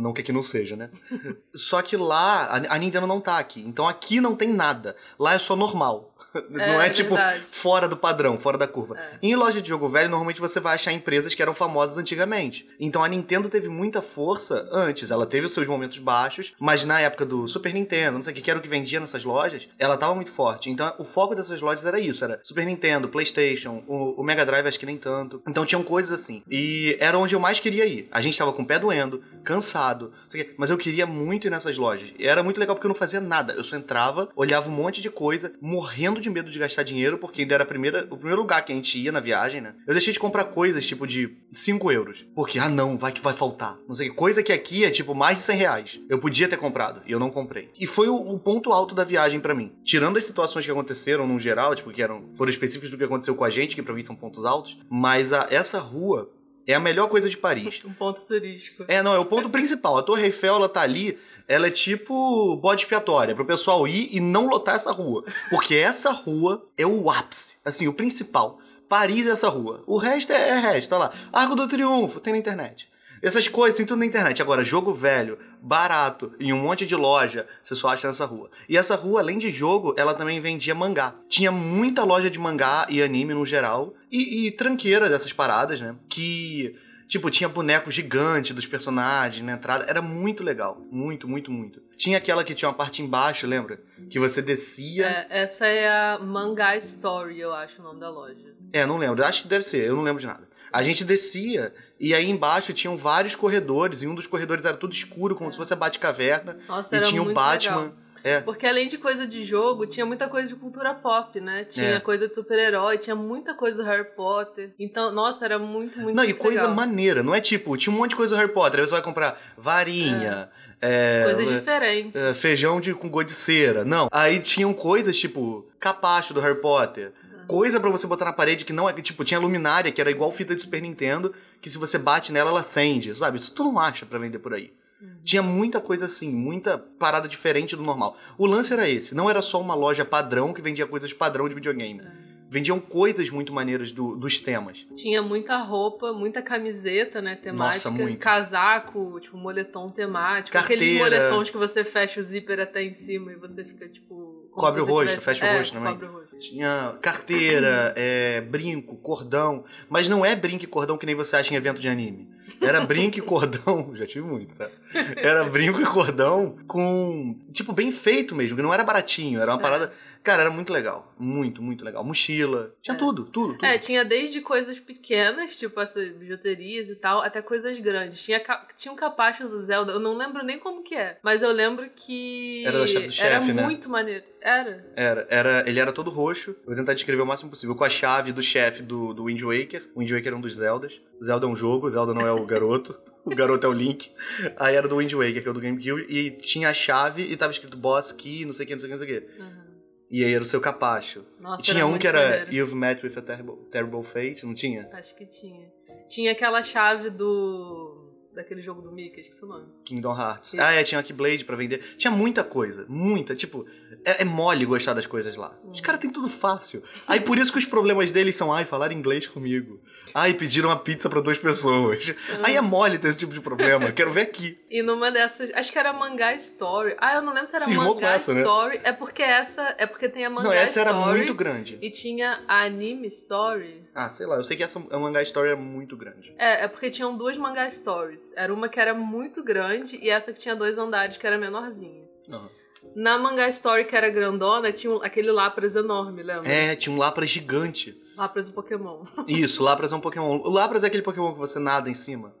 Não que aqui não seja, né? Só que lá, a Nintendo não tá aqui. Então aqui não tem nada. Lá é só normal. não é, tipo
verdade.
fora do padrão, fora da curva.
É.
Em loja de jogo velho, normalmente você vai achar empresas que eram famosas antigamente. Então a Nintendo teve muita força antes. Ela teve os seus momentos baixos, mas na época do Super Nintendo, não sei o que, era o que vendia nessas lojas, ela tava muito forte. Então o foco dessas lojas era isso: era Super Nintendo, PlayStation, o, o Mega Drive acho que nem tanto. Então tinham coisas assim. E era onde eu mais queria ir. A gente tava com o pé doendo, cansado, mas eu queria muito ir nessas lojas. E era muito legal porque eu não fazia nada. Eu só entrava, olhava um monte de coisa, morrendo de medo de gastar dinheiro, porque ainda era a primeira, o primeiro lugar que a gente ia na viagem, né? Eu deixei de comprar coisas tipo de 5 euros. Porque, ah não, vai que vai faltar. Não sei. Coisa que aqui é tipo mais de 100 reais. Eu podia ter comprado e eu não comprei. E foi o, o ponto alto da viagem pra mim. Tirando as situações que aconteceram no geral, tipo, que eram, foram específicas do que aconteceu com a gente, que pra mim são pontos altos, mas a, essa rua é a melhor coisa de Paris.
Um ponto turístico.
É, não, é o ponto principal. A Torre Eiffel, ela tá ali, ela é tipo bode expiatória, pro pessoal ir e não lotar essa rua. Porque essa rua é o ápice, assim, o principal. Paris é essa rua. O resto é, é resto, tá lá. Arco do Triunfo, tem na internet. Essas coisas tem tudo na internet. Agora, jogo velho, barato, em um monte de loja, você só acha nessa rua. E essa rua, além de jogo, ela também vendia mangá. Tinha muita loja de mangá e anime no geral. E, e tranqueira dessas paradas, né? Que Tipo, tinha boneco gigante dos personagens na entrada. Era muito legal. Muito, muito, muito. Tinha aquela que tinha uma parte embaixo, lembra? Que você descia.
É, essa é a Mangá Story, eu acho o nome da loja.
É, não lembro. Acho que deve ser. Eu não lembro de nada. A gente descia e aí embaixo tinham vários corredores. E um dos corredores era tudo escuro, como se fosse a Batcaverna.
Nossa,
E
era
tinha o
muito
Batman.
legal.
É.
Porque além de coisa de jogo, tinha muita coisa de cultura pop, né? Tinha
É.
coisa de super-herói, tinha muita coisa do Harry Potter. Então, nossa, era muito, muito,
Não, e
muito
coisa
legal.
maneira. Não é tipo, tinha um monte de coisa do Harry Potter. Aí você vai comprar varinha. é,
Coisas diferentes.
é, feijão de, com gosto de cera. Não. Aí tinham coisas tipo capacho do Harry Potter. Coisa pra você botar na parede que não é. Tipo, tinha luminária que era igual fita de Super Nintendo, que se você bate nela, ela acende, sabe? Isso tu não acha pra vender por aí.
Uhum.
Tinha muita coisa assim, muita parada diferente do normal. O lance era esse, não era só uma loja padrão que vendia coisas padrão de videogame.
É.
Vendiam coisas muito maneiras do- dos temas.
Tinha muita roupa, muita camiseta, né, temática,
muito.
casaco, tipo, moletom temático,
Carteira.
aqueles moletons que você fecha o zíper até em cima e você fica, tipo...
Cobre o rosto,
tivesse-
fecha o
é,
rosto também.
cobre o rosto.
Tinha carteira, é, brinco, cordão. Mas não é brinco e cordão que nem você acha em evento de anime. Era brinco e cordão. Já tive muito, tá? Era brinco e cordão com. Tipo, bem feito mesmo, que não era baratinho. Era uma
É.
parada. Cara, era muito legal. Muito, muito legal. Mochila. Tinha
É.
tudo, tudo, tudo.
É, tinha desde coisas pequenas, tipo essas bijuterias e tal, até coisas grandes. Tinha, tinha um capacho do Zelda, eu não lembro nem como que é, mas eu lembro que
Era da chefe do
era
chefe, né?
muito maneiro. Era?
Era, era, ele era todo roxo. Eu vou tentar descrever o máximo possível. Com a chave do chefe do, do Wind Waker. O Wind Waker é um dos Zeldas. Zelda é um jogo, Zelda não é o garoto. O garoto é o Link. Aí era do Wind Waker, que é o do GameCube. E tinha a chave e tava escrito Boss Key, não sei o que, não sei o que, não sei o que.
Uhum.
E aí era o seu capacho.
Nossa,
E tinha um que era
maneiro.
You've Met with a Terrible, terrible Fate, não tinha?
Acho que tinha. Tinha aquela chave do. daquele jogo do Mickey, esqueci o nome.
Kingdom Hearts.
Isso.
Ah, é, tinha Keyblade pra vender. Tinha muita coisa, muita. Tipo, é, é mole gostar das coisas lá. Os caras têm tudo fácil. Aí por isso que os problemas deles são, ai, falar inglês comigo. Ai, pediram uma pizza pra duas pessoas. Aí é mole ter esse tipo de problema. Quero ver aqui.
E numa dessas. Acho que era Mangá Story. Ah, eu não lembro se era
Cismou
Mangá
essa, né?
Story. É porque essa. É porque tem a Mangá
Não, essa era
Story.
muito grande.
E tinha a Anime Story.
Ah, sei lá, eu sei que essa mangá story é muito grande.
É, é porque tinham duas mangá stories. Era uma que era muito grande e essa que tinha dois andares, que era menorzinha.
Não.
Na mangá story que era grandona, tinha um- aquele Lapras enorme, lembra?
É, tinha um Lapras gigante.
Lapras do Pokémon.
Isso, Lapras é um Pokémon. O Lapras é aquele Pokémon que você nada em cima.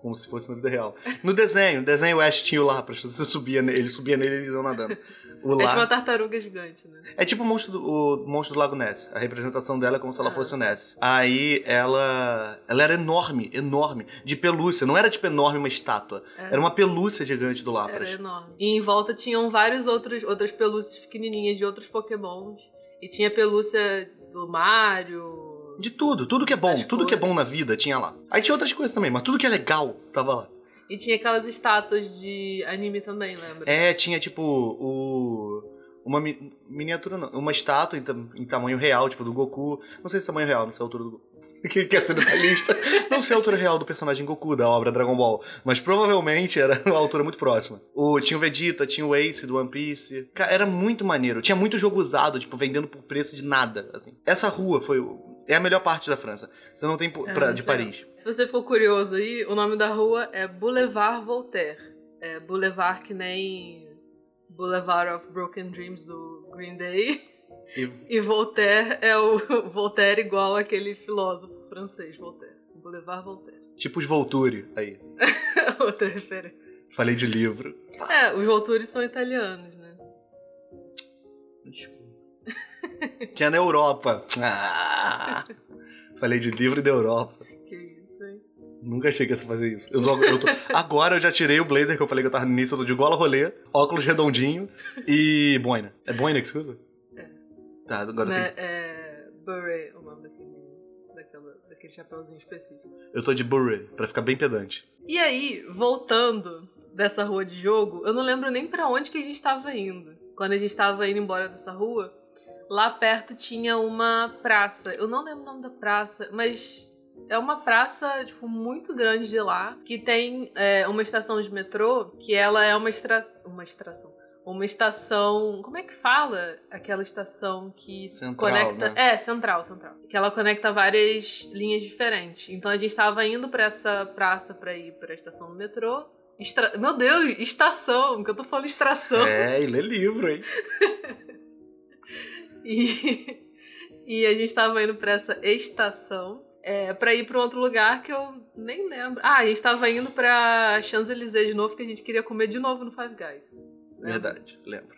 Como se fosse na vida real. No desenho, no desenho o Ash tinha o Lapras. Você subia nele, ele subia nele e eles iam nadando. O
É tipo uma tartaruga gigante, né?
É tipo o monstro, do, o monstro do Lago Ness. A representação dela é como se ela
Ah.
fosse o Ness. Aí ela. Ela era enorme, enorme. De pelúcia. Não era tipo enorme uma estátua. Era uma pelúcia gigante do Lapras.
Era enorme. E em volta tinham vários outros outras pelúcias pequenininhas de outros Pokémons. E tinha pelúcia do Mario.
De tudo, tudo que é bom, tudo que é bom na vida tinha lá. Aí tinha outras coisas também, mas tudo que é legal tava lá.
E tinha aquelas estátuas de anime também, lembra?
É, tinha tipo o. Uma mi- miniatura, não. Uma estátua em, em tamanho real, tipo do Goku. Não sei se é tamanho real nessa altura do Goku. que quer ser detalhista. Não sei a altura real do personagem Goku da obra Dragon Ball, mas provavelmente era uma altura muito próxima. O, tinha o Vegeta, tinha o Ace do One Piece. Cara, era muito maneiro. Tinha muito jogo usado, tipo, vendendo por preço de nada, assim. Essa rua foi é a melhor parte da França. Você não tem
É,
pra- de
é.
Paris.
Se você ficou curioso aí, o nome da rua é Boulevard Voltaire. É Boulevard que nem Boulevard of Broken Dreams do Green Day.
E
E Voltaire é o Voltaire igual aquele filósofo francês, Voltaire. Boulevard Voltaire.
tipo os Volturi aí.
Outra referência.
Falei de livro.
É, os Volturi são italianos, né?
Desculpa. que é na Europa. Ah, falei de livro da Europa.
Que isso, hein?
Nunca achei que ia fazer isso. Eu eu tô- agora eu já tirei o blazer que eu falei que eu tava no início, eu tô de gola rolê, óculos redondinho e boina. É boina que se usa?
É.
Tá, agora
Né, é beret, o nome daquele, daquela, daquele chapéuzinho específico.
tem- eu tô de beret, pra ficar bem pedante.
E aí, voltando dessa rua de jogo, eu não lembro nem pra onde que a gente tava indo. Quando a gente tava indo embora dessa rua, lá perto tinha uma praça. Eu não lembro o nome da praça, mas é uma praça, tipo, muito grande de lá, que tem é, uma estação de metrô, que ela é uma, extra... uma extração. Uma estação. Como é que fala aquela estação que
Central,
conecta.
né?
É, central, central. Que ela conecta várias linhas diferentes. Então a gente tava indo pra essa praça pra ir pra estação do metrô. Meu Deus, estação, que eu tô falando extração.
É, e lê livro, hein?
E, e a gente tava indo pra essa estação. É, pra ir pra outro lugar que eu nem lembro. Ah, a gente tava indo pra Champs-Élysées de novo, que a gente queria comer de novo no Five Guys. Lembra?
Verdade, lembro.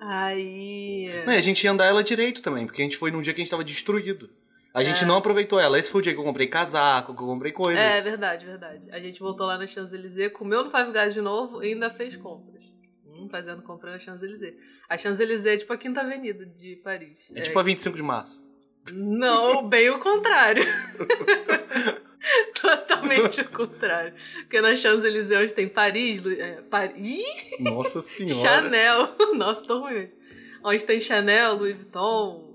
Aí.
Não, e a gente ia andar ela direito também, porque a gente foi num dia que a gente tava destruído. A gente
É.
não aproveitou ela. Esse foi o dia que eu comprei casaco, que eu comprei coisa.
É, verdade, verdade. A gente voltou lá na Champs-Élysées, comeu no Five Guys de novo e ainda fez compras. Hum, fazendo compra na Champs-Élysées. A Champs-Élysées é tipo a Quinta Avenida de Paris.
É tipo a 25 de março.
Não, bem o contrário. Totalmente o contrário. Porque na Champs-Élysées hoje tem Paris, Lu- é, Paris,
Nossa senhora.
Chanel. Nossa, tô ruim hoje. Onde tem Chanel, Louis Vuitton.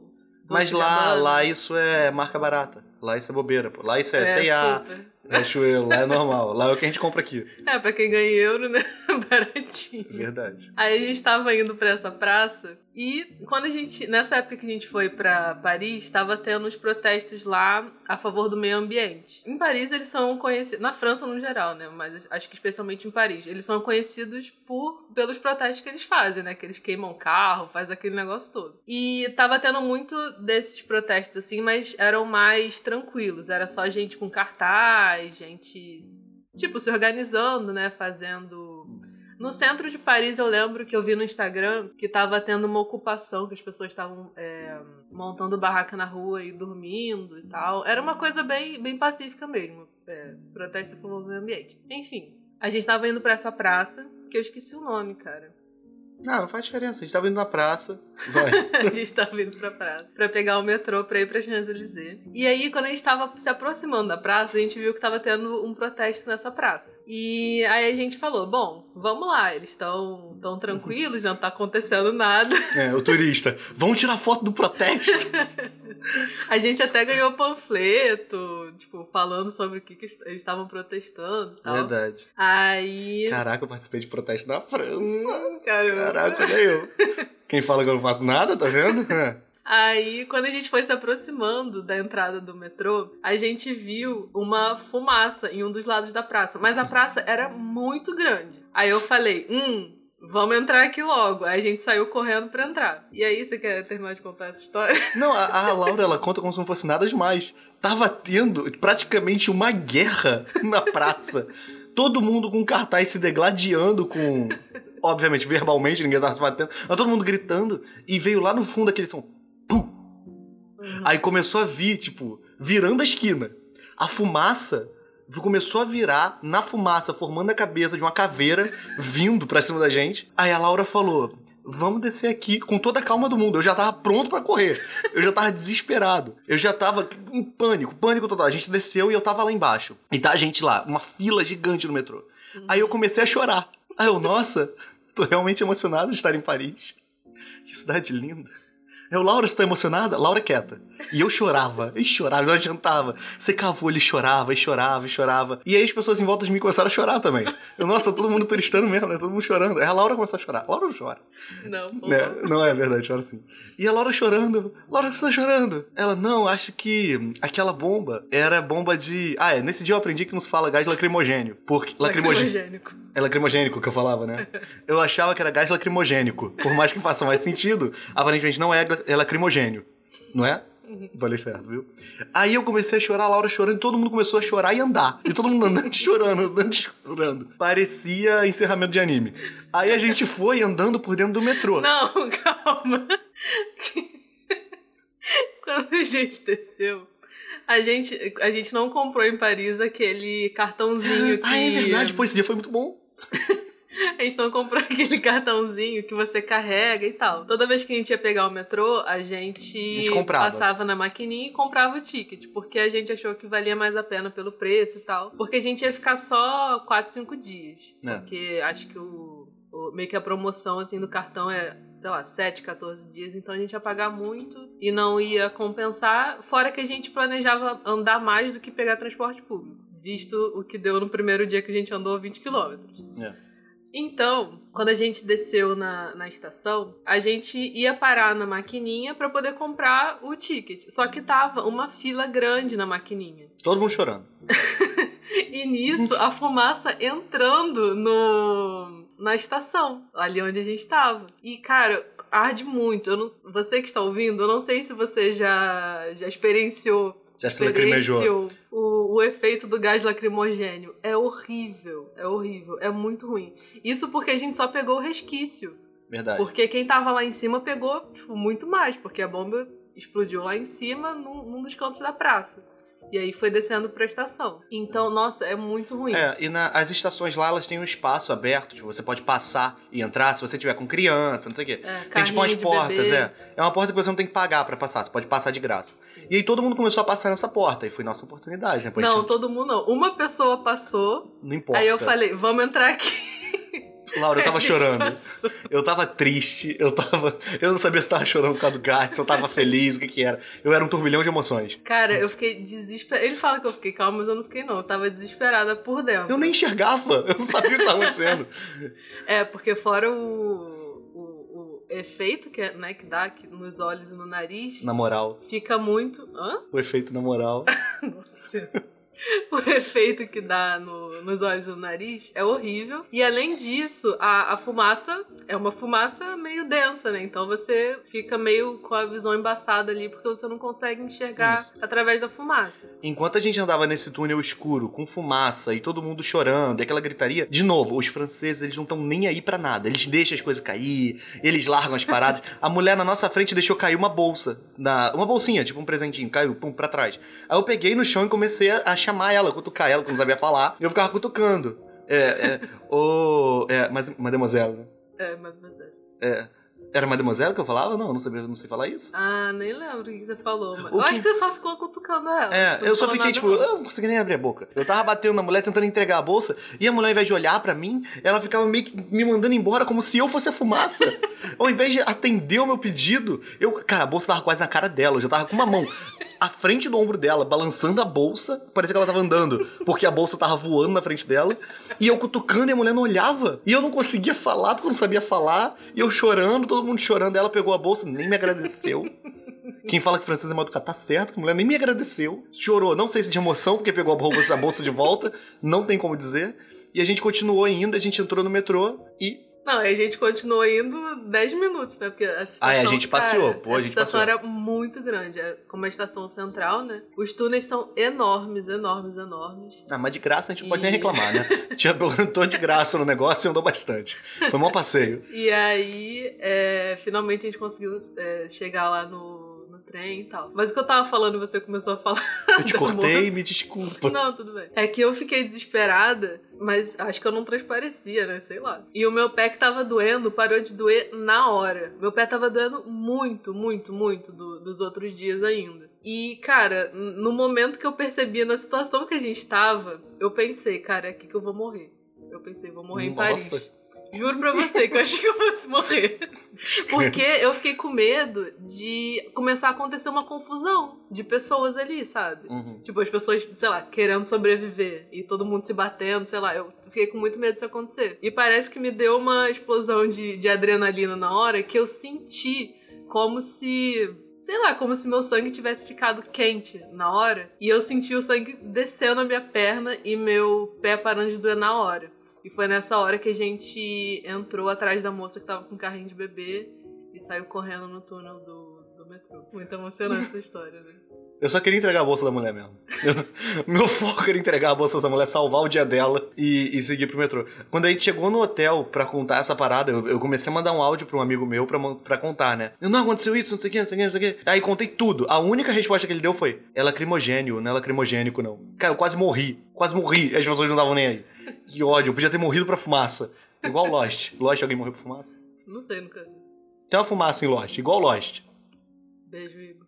Mas lá, lá isso é marca barata. Lá isso é bobeira, pô. Lá isso é,
é
C&A, Riachuelo, lá é normal. Lá é o que a gente compra aqui.
É, pra quem ganha euro, né? Baratinho.
Verdade.
Aí a gente tava indo pra essa praça e quando a gente, nessa época que a gente foi pra Paris, tava tendo uns protestos lá a favor do meio ambiente. Em Paris eles são conhecidos, na França no geral, né, mas acho que especialmente em Paris, eles são conhecidos por pelos protestos que eles fazem, né, que eles queimam carro, faz aquele negócio todo. E tava tendo muito desses protestos assim, mas eram mais tranquilos, era só gente com cartaz, gente tipo se organizando, né, fazendo no centro de Paris, eu lembro que eu vi no Instagram que tava tendo uma ocupação, que as pessoas estavam é, montando barraca na rua e dormindo e tal. Era uma coisa bem, bem pacífica mesmo. É, protesto do meio ambiente. Enfim, a gente tava indo pra essa praça, que eu esqueci o nome, cara.
Não, não faz diferença. A gente tava indo na praça. Vai.
a gente tava indo pra praça pra pegar o metrô pra ir pra Champs-Élysées. E aí, quando a gente tava se aproximando da praça, a gente viu que tava tendo um protesto nessa praça. E aí a gente falou: bom, vamos lá, eles estão tão tranquilos, não tá acontecendo nada.
É, o turista. Vamos tirar foto do protesto.
A gente até ganhou panfleto, tipo, falando sobre o que, que eles estavam protestando e tal.
Verdade.
Aí.
Caraca, eu participei de protesto na França.
Hum.
Caraca, olha eu. Quem fala que eu não faço nada, tá vendo? É.
Aí, quando a gente foi se aproximando da entrada do metrô, a gente viu uma fumaça em um dos lados da praça. Mas a praça era muito grande. Aí eu falei, hum, vamos entrar aqui logo. Aí a gente saiu correndo pra entrar. E aí, você quer terminar de contar essa história?
Não, a, a Laura, ela conta como se não fosse nada demais. Tava tendo praticamente uma guerra na praça. Todo mundo com cartaz se degladiando com... Obviamente, verbalmente, ninguém tava se batendo. Mas todo mundo gritando. E veio lá no fundo aquele som... Pum! Aí começou a vir, tipo, virando a esquina. A fumaça começou a virar na fumaça, formando a cabeça de uma caveira vindo pra cima da gente. Aí a Laura falou: Vamos descer aqui com toda a calma do mundo. Eu já tava pronto pra correr. Eu já tava desesperado. Eu já tava em pânico, pânico total. A gente desceu e eu tava lá embaixo. E tá a gente lá, uma fila gigante no metrô. Aí eu comecei a chorar. Aí eu, nossa, tô realmente emocionado de estar em Paris. Que cidade linda. Eu, Laura, você tá emocionada? Laura quieta. E eu chorava, e chorava, não adiantava. Secava o olho e chorava, e chorava, e chorava. E aí as pessoas em volta de mim começaram a chorar também. Eu, nossa, todo mundo turistando mesmo, né? Todo mundo chorando. Aí a Laura começou a chorar. A Laura não chora.
Não.
Né? Não é verdade, chora sim. E a Laura chorando. Laura, você tá chorando? Ela, não, acho que aquela bomba era bomba de. Ah, é. Nesse dia eu aprendi que nos fala gás lacrimogênio. Porque.
Lacrimogênico.
É lacrimogênico que eu falava, né? Eu achava que era gás lacrimogênico. Por mais que faça mais sentido, aparentemente não é, é lacrimogênio. Não é? Falei certo, viu? Aí eu comecei a chorar, a Laura chorando, e todo mundo começou a chorar e andar. E todo mundo andando, chorando, andando, chorando. Parecia encerramento de anime. Aí a gente foi andando por dentro do metrô.
Não, calma. Quando a gente desceu, a gente, a gente não comprou em Paris aquele cartãozinho que.
Ah, é verdade, pô, esse dia foi muito bom.
A gente não comprou aquele cartãozinho que você carrega e tal. Toda vez que a gente ia pegar o metrô, a gente,
A gente
passava na maquininha e comprava o ticket, porque a gente achou que valia mais a pena pelo preço e tal. Porque a gente ia ficar só 4, 5 dias.
É.
Porque acho que o, o- meio que a promoção assim do cartão é, sei lá, 7, 14 dias, então a gente ia pagar muito e não ia compensar, fora que a gente planejava andar mais do que pegar transporte público, visto o que deu no primeiro dia que a gente andou 20 quilômetros.
É.
Então, quando a gente desceu na, na estação, a gente ia parar na maquininha pra poder comprar o ticket. Só que tava uma fila grande na maquininha.
Todo mundo chorando.
E nisso, a fumaça entrando no, na estação, ali onde a gente tava. E, cara, arde muito. Não- você que está ouvindo, eu não sei se você já, já experienciou
Já se lacrimejou.
o, o efeito do gás lacrimogênio. É horrível, é horrível, é muito ruim. Isso porque a gente só pegou o resquício.
Verdade.
Porque quem tava lá em cima pegou tipo, muito mais, porque a bomba explodiu lá em cima, num, num dos cantos da praça. E aí foi descendo pra estação. Então, nossa, é muito ruim.
É, e na- as estações lá, elas têm um espaço aberto, tipo, você pode passar e entrar se você tiver com criança, não sei o quê.
É,
Tem tipo umas portas,
bebê.
é. É uma porta que você não tem que pagar pra passar, você pode passar de graça. E aí todo mundo começou a passar nessa porta, e foi nossa oportunidade, né? Pô, a
Não,
gente-
todo mundo não. Uma pessoa passou,
não importa.
aí eu falei, vamos entrar aqui.
Laura, eu tava chorando.
passou.
Eu tava triste, eu tava. Eu não sabia se tava chorando por causa do gás, se eu tava feliz, o que que era. Eu era um turbilhão de emoções.
Cara, eu fiquei desesperada. Ele fala que eu fiquei calma, mas eu não fiquei, não. Eu tava desesperada por dentro.
Eu nem enxergava, eu não sabia o que tava acontecendo.
É, porque fora o efeito que, é, né, que dá aqui nos olhos e no nariz,
Na moral,
fica muito. Hã?
o efeito na moral.
Nossa. O efeito que dá no- nos olhos e no nariz é horrível. E além disso, a, a fumaça é uma fumaça meio densa, né? Então você fica meio com a visão embaçada ali, porque você não consegue enxergar através da fumaça.
Enquanto a gente andava nesse túnel escuro, com fumaça e todo mundo chorando, e aquela gritaria, de novo, os franceses, eles não estão nem aí pra nada. Eles deixam as coisas cair, eles largam as paradas. A mulher na nossa frente deixou cair uma bolsa, na, uma bolsinha, tipo um presentinho, caiu, pum, pra trás. Aí eu peguei no chão e comecei a, a chamar ela, cutucar ela, que eu não sabia falar, e eu ficava cutucando. É, é, ô, é, mas, mademoiselle, né?
É, mas é.
Era mademoiselle que eu falava? Não, eu não sabia, não sei falar isso.
Ah, nem lembro o que você falou. Mas...
O
Eu
que-
acho que você só ficou cutucando ela.
É, eu só fiquei tipo, eu não consegui nem abrir a boca. Eu tava batendo na mulher, tentando entregar a bolsa, e a mulher, ao invés de olhar pra mim, ela ficava meio que me mandando embora como se eu fosse a fumaça. ao invés de atender o meu pedido, eu, cara, a bolsa tava quase na cara dela, eu já tava com uma mão à frente do ombro dela, balançando a bolsa, parecia que ela tava andando, porque a bolsa tava voando na frente dela, e eu cutucando e a mulher não olhava, e eu não conseguia falar porque eu não sabia falar, e eu chorando, todo mundo chorando, ela pegou a bolsa, nem me agradeceu. Quem fala que francês é mal educado tá certo, que a mulher nem me agradeceu. Chorou, não sei se de emoção, porque pegou a bolsa, de volta, não tem como dizer. E a gente continuou indo, a gente entrou no metrô e.
Não, a gente continuou indo 10 minutos, né? Porque essa estação,
Ah, é, a gente passeou,
cara,
pô, a
essa
gente
estação
passeou.
era muito grande. É como a estação central, né? Os túneis são enormes, enormes, enormes.
Ah, mas de graça a gente não pode
E-
nem reclamar, né? Tinha perguntou de graça no negócio e andou bastante. Foi um bom passeio.
E aí, é, finalmente a gente conseguiu é, chegar lá no trem e tal. Mas o que eu tava falando, você começou a falar.
Eu te cortei,
moça.
me desculpa.
Não, tudo bem. É que eu fiquei desesperada, mas acho que eu não transparecia, né? Sei lá. E o meu pé que tava doendo parou de doer na hora. Meu pé tava doendo muito, muito, muito do- dos outros dias ainda. E, cara, no momento que eu percebi na situação que a gente tava, eu pensei, cara, é aqui que eu vou morrer. Eu pensei, vou morrer em
Nossa.
Paris. Juro pra você que eu achei que eu fosse morrer. Porque eu fiquei com medo de começar a acontecer uma confusão de pessoas ali, sabe?
Uhum.
Tipo, as pessoas, sei lá, querendo sobreviver e todo mundo se batendo, sei lá. Eu fiquei com muito medo disso acontecer. E parece que me deu uma explosão de, de adrenalina na hora que eu senti como se sei lá, como se meu sangue tivesse ficado quente na hora. E eu senti o sangue descendo a minha perna e meu pé parando de doer na hora. E foi nessa hora que a gente entrou atrás da moça que tava com carrinho de bebê e saiu correndo no túnel do, do metrô. Muito emocionante essa história, né?
Eu só queria entregar a bolsa da mulher mesmo. Eu- meu foco era entregar a bolsa dessa mulher, salvar o dia dela e, e seguir pro metrô. Quando a gente chegou no hotel pra contar essa parada, eu, eu comecei a mandar um áudio pra um amigo meu pra, pra contar, né? Eu, não, aconteceu isso, não sei o que, não sei o que, não sei o que. Aí contei tudo. A única resposta que ele deu foi: é lacrimogênio, não é lacrimogênico, não. Cara, eu quase morri. Quase morri. As pessoas não estavam nem aí. Que ódio, eu podia ter morrido pra fumaça. Igual Lost. Lost, alguém morreu pra fumaça?
Não sei, nunca.
Tem uma fumaça em Lost, igual Lost.
Beijo, Igor.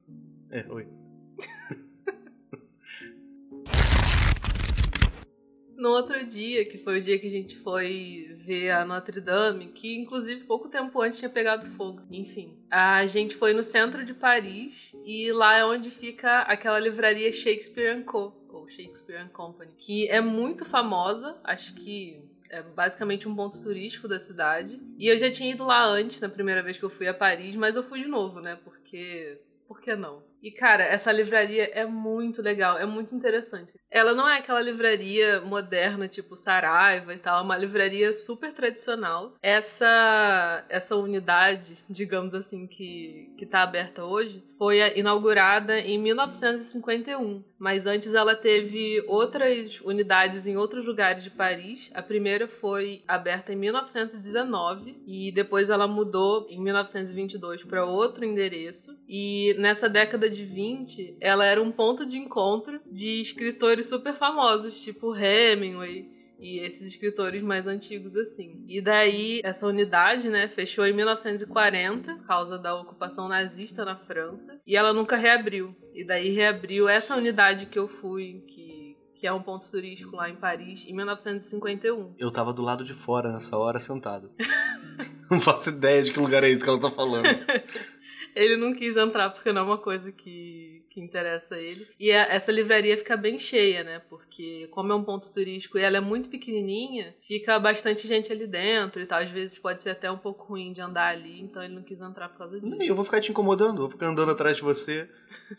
É, oi.
No outro dia, que foi o dia que a gente foi ver a Notre Dame, que inclusive pouco tempo antes tinha pegado fogo. Enfim, a gente foi no centro de Paris e lá é onde fica aquela livraria Shakespeare Co. ou Shakespeare Company, que é muito famosa, acho que é basicamente um ponto turístico da cidade. E eu já tinha ido lá antes, na primeira vez que eu fui a Paris, mas eu fui de novo, né? Porque. Por que não? E, cara, essa livraria é muito legal, é muito interessante. Ela não é aquela livraria moderna, tipo Saraiva e tal, é uma livraria super tradicional. Essa essa unidade, digamos assim, que, que tá aberta hoje, foi inaugurada em 1951. Mas antes ela teve outras unidades em outros lugares de Paris. A primeira foi aberta em 1919 e depois ela mudou em 1922 para outro endereço. E nessa década de 20, ela era um ponto de encontro de escritores super famosos, tipo Hemingway, e esses escritores mais antigos assim. E daí essa unidade, né, fechou em 1940 por causa da ocupação nazista na França, e ela nunca reabriu. E daí reabriu essa unidade que eu fui, que que é um ponto turístico lá em Paris, em 1951.
Eu tava do lado de fora nessa hora, sentado. não faço ideia de que lugar é esse que ela tá falando.
Ele não quis entrar porque não é uma coisa que, que interessa a ele. E a- essa livraria fica bem cheia, né? Porque, como é um ponto turístico e ela é muito pequenininha, fica bastante gente ali dentro e tal. Às vezes pode ser até um pouco ruim de andar ali, então ele não quis entrar por causa disso.
Eu vou ficar te incomodando, vou ficar andando atrás de você,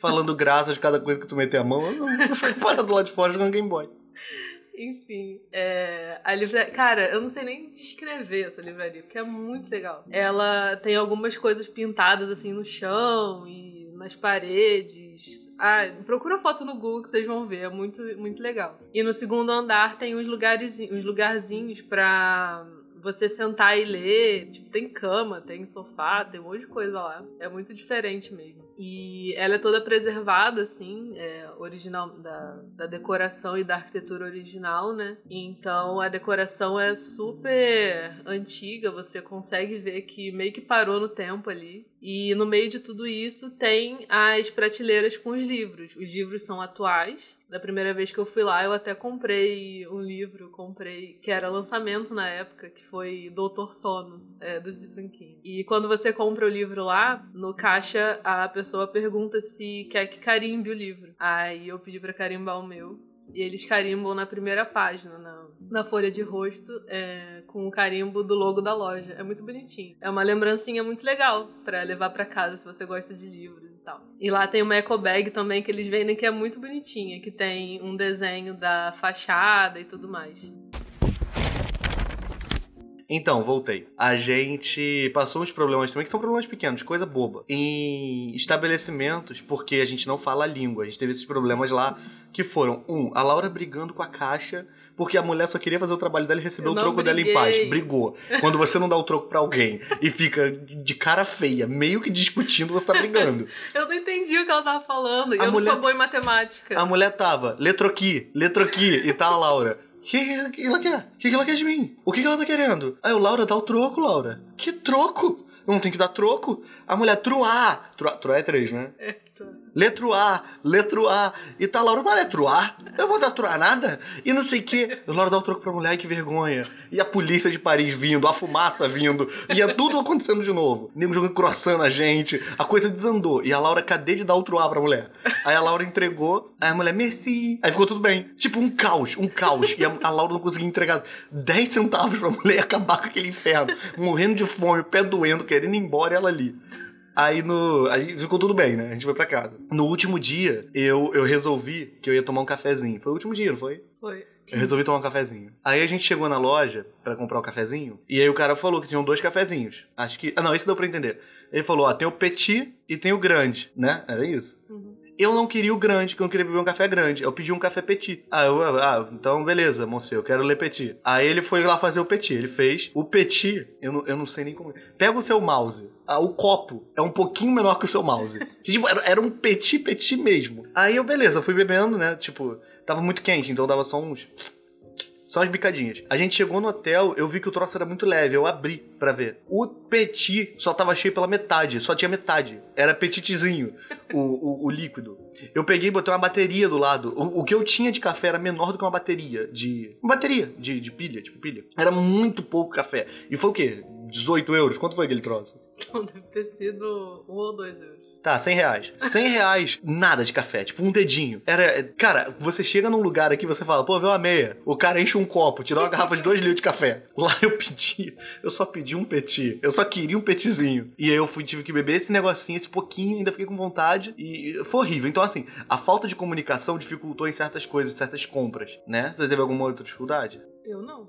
falando graça de cada coisa que tu meter a mão. Eu não vou ficar parado lá de fora jogando Game Boy.
Enfim, é, a livraria. Cara, eu não sei nem descrever essa livraria, porque é muito legal. Ela tem algumas coisas pintadas assim no chão e nas paredes. Ah, procura foto no Google que vocês vão ver, é muito, muito legal. E no segundo andar tem uns lugares, uns lugarzinhos pra você sentar e ler. Tipo, tem cama, tem sofá, tem um monte de coisa lá. É muito diferente mesmo. E ela é toda preservada, assim, é, original, da, da decoração e da arquitetura original, né? Então a decoração é super antiga, você consegue ver que meio que parou no tempo ali. E no meio de tudo isso tem as prateleiras com os livros. Os livros são atuais. Da primeira vez que eu fui lá, eu até comprei um livro, comprei, que era lançamento na época, que foi Doutor Sono, é, do Stephen King. E quando você compra o livro lá, no caixa a pessoa pergunta se quer que carimbe o livro. Aí eu pedi pra carimbar o meu. E eles carimbam na primeira página, na, na folha de rosto, é, com o carimbo do logo da loja. É muito bonitinho. É uma lembrancinha muito legal pra levar pra casa se você gosta de livros e tal. E lá tem uma eco bag também que eles vendem que é muito bonitinha, que tem um desenho da fachada e tudo mais.
Então, voltei. A gente passou uns problemas também, que são problemas pequenos, coisa boba. Em estabelecimentos, porque a gente não fala a língua. A gente teve esses problemas lá, que foram, um, a Laura brigando com a caixa, porque a mulher só queria fazer o trabalho dela e receber
Eu
o troco dela em
briguei.
paz. Brigou. Quando você não dá o troco pra alguém e fica de cara feia, meio que discutindo, você tá brigando.
Eu não entendi o que ela tava falando.
A
eu
mulher-
não sou boa em matemática.
A mulher tava, letroqui, letroqui, e tá a Laura. Que, que ela quer? O que, que ela quer de mim? O que, que ela tá querendo? Aí o Laura dá o troco, Laura. Que troco? Eu não tenho que dar troco? A mulher, truá. Truá, truá é três, né?
É,
A, letro A. E tá Laura, mas letro A? Eu vou dar truá nada? E não sei o quê. A Laura dá o troco pra mulher, que vergonha. E a polícia de Paris vindo, a fumaça vindo. E é tudo acontecendo de novo. Nego jogando croissant na gente. A coisa desandou. E a Laura, cadê de dar outro A pra mulher? Aí a Laura entregou, aí a mulher, merci. Aí ficou tudo bem. Tipo, um caos, um caos. E a, a Laura não conseguia entregar 10 centavos pra mulher e acabar com aquele inferno. Morrendo de fome, o pé doendo, querendo ir embora e ela ali. Aí no. Aí ficou tudo bem, né? A gente foi pra casa. No último dia, eu, eu resolvi que eu ia tomar um cafezinho. Foi o último dia, não foi?
Foi.
Eu resolvi tomar um cafezinho. Aí a gente chegou na loja pra comprar o cafezinho. E aí o cara falou que tinham dois cafezinhos. Acho que. Ah, não, isso deu pra entender. Ele falou: ó, tem o petit e tem o grande, né? Era isso?
Uhum.
Eu não queria o grande, porque eu não queria beber um café grande. Eu pedi um café petit. Ah, eu, ah então beleza, monsieur, eu quero ler petit. Aí ele foi lá fazer o petit. Ele fez. O petit, eu não, eu não sei nem como. Pega o seu mouse. Ah, o copo é um pouquinho menor que o seu mouse. Que, tipo, era, era um petit petit mesmo. Aí eu, beleza, fui bebendo, né? Tipo, tava muito quente, então dava só uns. Só as bicadinhas. A gente chegou no hotel, eu vi que o troço era muito leve, eu abri pra ver. O petit só tava cheio pela metade, só tinha metade. Era petitzinho o, o, o líquido. Eu peguei e botei uma bateria do lado. O, o que eu tinha de café era menor do que uma bateria de. Uma bateria de, de pilha, tipo pilha. Era muito pouco café. E foi o quê? 18 euros? Quanto foi aquele troço?
Então deve ter sido um ou dois euros.
Tá, 100 reais. 100 reais, nada de café, tipo um dedinho. Era, cara, você chega num lugar aqui você fala, pô, vê uma meia. O cara enche um copo, te dá uma garrafa de 2 litros de café. Lá eu pedi, eu só pedi um petit. Eu só queria um petizinho. E aí eu fui, tive que beber esse negocinho, esse pouquinho, ainda fiquei com vontade. E foi horrível. Então, assim, a falta de comunicação dificultou em certas coisas, certas compras, né? Você teve alguma outra dificuldade?
Eu não.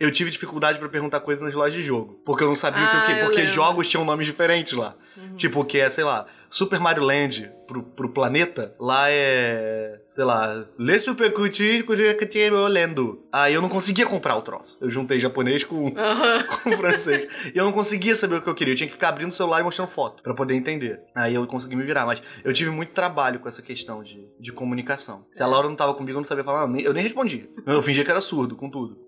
Eu tive dificuldade pra perguntar coisas nas lojas de jogo. Porque eu não sabia o que
Ah,
o quê.
eu
Porque
lembro.
jogos tinham nomes diferentes lá.
Uhum.
Tipo, que é, sei lá, Super Mario Land pro, pro planeta, lá é. sei lá, Le Super Lendo. Aí eu não conseguia comprar o troço. Eu juntei japonês com, com francês. E eu não conseguia saber o que eu queria. Eu tinha que ficar abrindo o celular e mostrando foto pra poder entender. Aí eu consegui me virar. Mas eu tive muito trabalho com essa questão de, de comunicação. Se a Laura não tava comigo, eu não sabia falar, não, nem- eu nem respondia. Eu fingia que era surdo com tudo.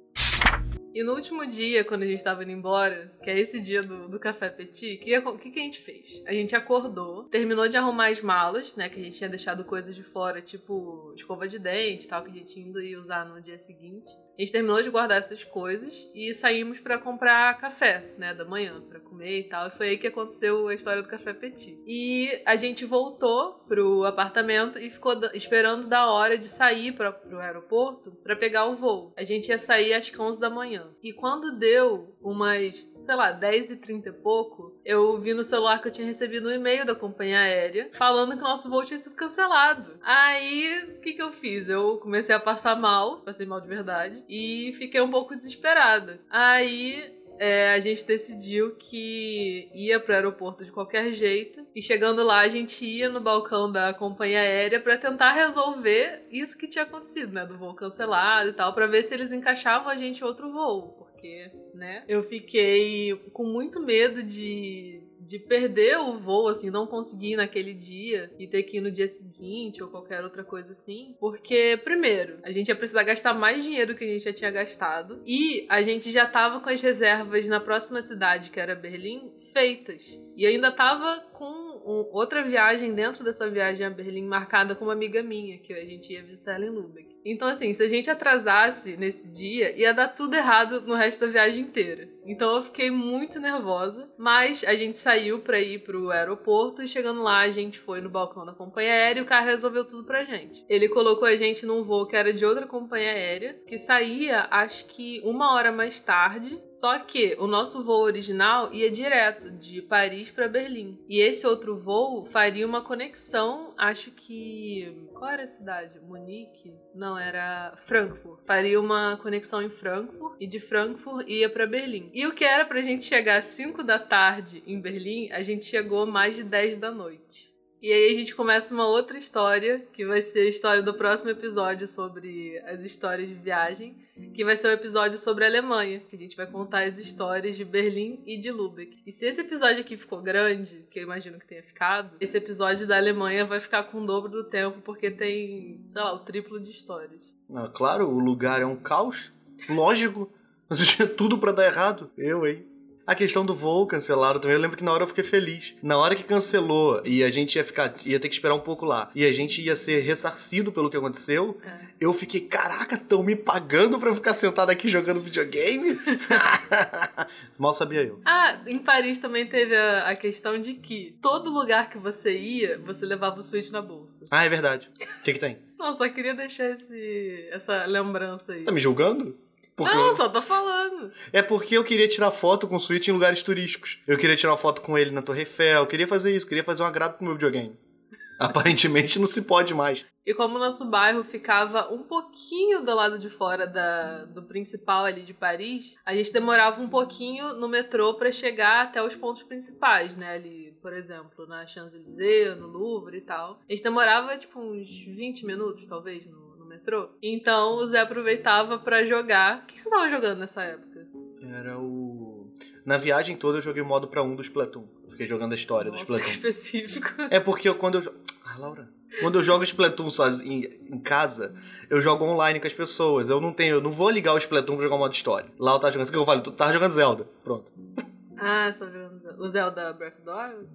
E no último dia, quando a gente tava indo embora, que é esse dia do, do café petit, o que, que, que a gente fez? A gente acordou, terminou de arrumar as malas, né? Que a gente tinha deixado coisas de fora, tipo escova de dente tal, que a gente ia usar no dia seguinte. A gente terminou de guardar essas coisas e saímos pra comprar café, né, da manhã, pra comer e tal. E foi aí que aconteceu a história do café petit. E a gente voltou pro apartamento e ficou esperando da hora de sair pra, pro aeroporto pra pegar o voo. A gente ia sair às 11 da manhã. E quando deu umas, sei lá, 10 e 30 e pouco, eu vi no celular que eu tinha recebido um e-mail da companhia aérea falando que o nosso voo tinha sido cancelado. Aí, o que que eu fiz? Eu comecei a passar mal, passei mal de verdade, e fiquei um pouco desesperada. Aí é, a gente decidiu que ia pro aeroporto de qualquer jeito. E chegando lá, a gente ia no balcão da companhia aérea pra tentar resolver isso que tinha acontecido, né? Do voo cancelado e tal, pra ver se eles encaixavam a gente outro voo. Porque, né? Eu fiquei com muito medo de. De perder o voo, assim, não conseguir ir naquele dia e ter que ir no dia seguinte ou qualquer outra coisa assim. Porque, primeiro, a gente ia precisar gastar mais dinheiro que a gente já tinha gastado. E a gente já tava com as reservas na próxima cidade, que era Berlim, feitas. E ainda tava com outra viagem dentro dessa viagem a Berlim marcada com uma amiga minha, que a gente ia visitar ela em Lübeck. Então, assim, se a gente atrasasse nesse dia, ia dar tudo errado no resto da viagem inteira. Então eu fiquei muito nervosa, mas a gente saiu pra ir pro aeroporto e chegando lá a gente foi no balcão da companhia aérea e o cara resolveu tudo pra gente. Ele colocou a gente num voo que era de outra companhia aérea, que saía acho que uma hora mais tarde, só que o nosso voo original ia direto de Paris pra Berlim. E esse outro voo faria uma conexão, acho que. Qual era a cidade? Munique? Não, era Frankfurt. Faria uma conexão em Frankfurt e de Frankfurt ia pra Berlim. E o que era pra gente chegar às 5 da tarde em Berlim, a gente chegou mais de 10 da noite. E aí a gente começa uma outra história, que vai ser a história do próximo episódio sobre as histórias de viagem, que vai ser o episódio sobre a Alemanha, que a gente vai contar as histórias de Berlim e de Lübeck. E se esse episódio aqui ficou grande, que eu imagino que tenha ficado, esse episódio da Alemanha vai ficar com o dobro do tempo, porque tem, sei lá, o triplo de histórias.
Ah, claro, o lugar é um caos. Lógico. Mas tinha tudo pra dar errado. Eu, hein? A questão do voo cancelado também, eu lembro que na hora eu fiquei feliz. Na hora que cancelou e a gente ia ficar, ia ter que esperar um pouco lá, e a gente ia ser ressarcido pelo que aconteceu,
É.
eu fiquei, caraca, estão me pagando pra eu ficar sentado aqui jogando videogame? Mal sabia eu.
Ah, em Paris também teve a, a questão de que todo lugar que você ia, você levava o Switch na bolsa.
Ah, é verdade. O que que tem?
Não, só queria deixar esse, essa lembrança aí.
Tá me julgando? Porque
Não, só tô falando.
É porque eu queria tirar foto com o Switch em lugares turísticos. Eu queria tirar foto com ele na Torre Eiffel, eu queria fazer isso, queria fazer um agrado pro meu videogame. Aparentemente não se pode mais.
E como o nosso bairro ficava um pouquinho do lado de fora da, do principal ali de Paris, a gente demorava um pouquinho no metrô pra chegar até os pontos principais, né? Ali, por exemplo, na Champs-Élysées, no Louvre e tal. A gente demorava tipo uns 20 minutos, talvez, no metrô. Então o Zé aproveitava pra jogar. O que você tava jogando nessa época?
Era o. Na viagem toda eu joguei o modo pra um do Splatoon. Eu fiquei jogando a história do
Nossa,
Splatoon.
que específico.
É porque eu, quando eu jogo. Ah, Laura. Quando eu jogo Splatoon sozinho em casa, eu jogo online com as pessoas. Eu não tenho, eu não vou ligar o Splatoon pra jogar o modo história. Lá eu tava jogando. Isso que eu falo, tu tava jogando Zelda. Pronto.
Ah, você tá jogando Zelda. o Zelda Breath of the Wild?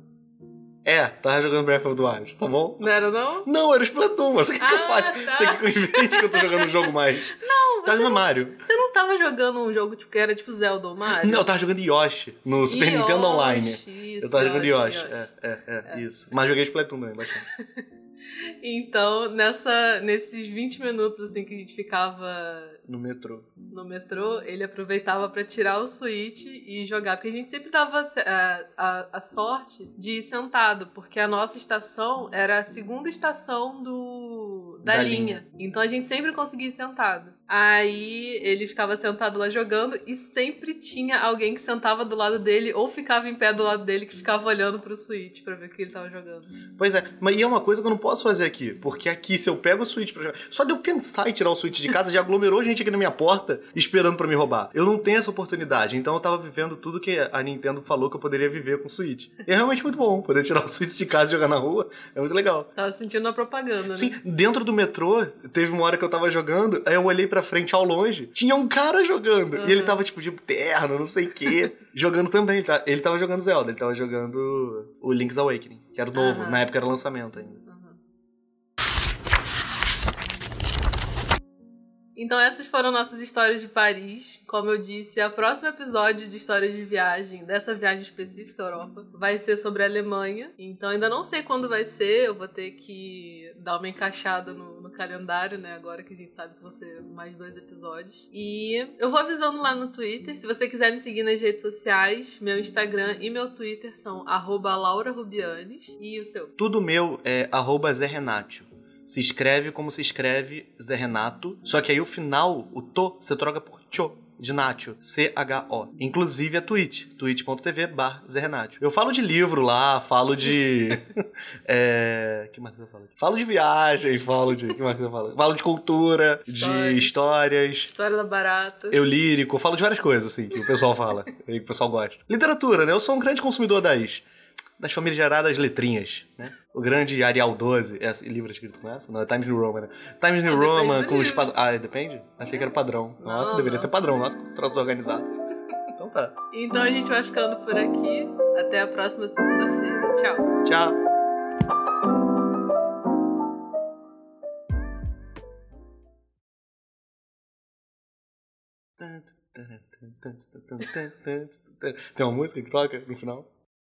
É, tava jogando Breath of the Wild, tá bom?
Não era não?
Não, era o Splatoon, mas o que, que eu
Ah,
faço?
tá.
Você quer que eu invente que eu tô jogando um jogo mais? Não, Tá
você
no Mario.
Você não tava jogando um jogo tipo, que era tipo Zelda ou Mario?
Não, eu tava jogando Yoshi no Super
Yoshi,
Nintendo Online.
Isso,
Eu tava jogando Yoshi.
Yoshi.
É, é, é, isso. Mas joguei Splatoon também, bastante.
Então, nessa, nesses 20 minutos assim que a gente ficava
No metrô.
no metrô, ele aproveitava pra tirar o Switch e jogar. Porque a gente sempre dava a, a, a sorte de ir sentado, porque a nossa estação era a segunda estação do, da,
Da
linha. Então a gente sempre conseguia ir sentado. Aí ele ficava sentado lá jogando e sempre tinha alguém que sentava do lado dele ou ficava em pé do lado dele que ficava olhando pro Switch pra ver o que ele tava jogando.
Pois é, mas e é uma coisa que eu não posso fazer aqui. Porque aqui, se eu pego o Switch pra jogar. Só de eu pensar em tirar o Switch de casa, já aglomerou gente aqui na minha porta esperando pra me roubar. Eu não tenho essa oportunidade. Então eu tava vivendo tudo que a Nintendo falou que eu poderia viver com o Switch. E é realmente muito bom. Poder tirar o Switch de casa e jogar na rua é muito legal.
Tava sentindo a propaganda, né?
Sim, dentro do metrô, teve uma hora que eu tava jogando, aí eu olhei frente ao longe, tinha um cara jogando.
Uhum.
E ele tava, tipo, de terno, não sei o quê, jogando também. Ele, tá, ele tava jogando Zelda, ele tava jogando o Link's Awakening, que era o novo,
Aham.
na época era lançamento ainda.
Então essas foram nossas histórias de Paris. Como eu disse, o próximo episódio de histórias de viagem, dessa viagem específica à Europa, vai ser sobre a Alemanha. Então ainda não sei quando vai ser, eu vou ter que dar uma encaixada no, no calendário, né? Agora que a gente sabe que vão ser mais dois episódios. E eu vou avisando lá no Twitter. Se você quiser me seguir nas redes sociais, meu Instagram e meu Twitter são arroba Laura Rubianes. E o seu?
Tudo meu é arroba Zé Renatio. Se escreve como se escreve Zé Renato, só que aí o final, o to, você troca por cho. De Nacho, C-H-O. Inclusive a Twitch, twitch.tv barra Zé Renatio. Eu falo de livro lá, falo de. é. que mais que eu falo? Falo de viagem, falo de. que mais que eu falo? Falo de cultura, de
Histórias.
histórias.
História da Barata.
Eu lírico, falo de várias coisas, assim, que o pessoal fala, e que o pessoal gosta. Literatura, né? Eu sou um grande consumidor das, das famigeradas letrinhas, né? O grande Arial 12, é esse livro escrito com essa? Não, é Times New Roman, né? Times New
Ah,
Roman com pas- Ah, depende? Achei que era padrão.
Não,
Nossa, deveria
não.
ser padrão. Nossa, troço organizado. Então tá.
Então a gente vai ficando por aqui. Até a próxima segunda-feira. Tchau.
Tchau. Tem uma música que toca no final?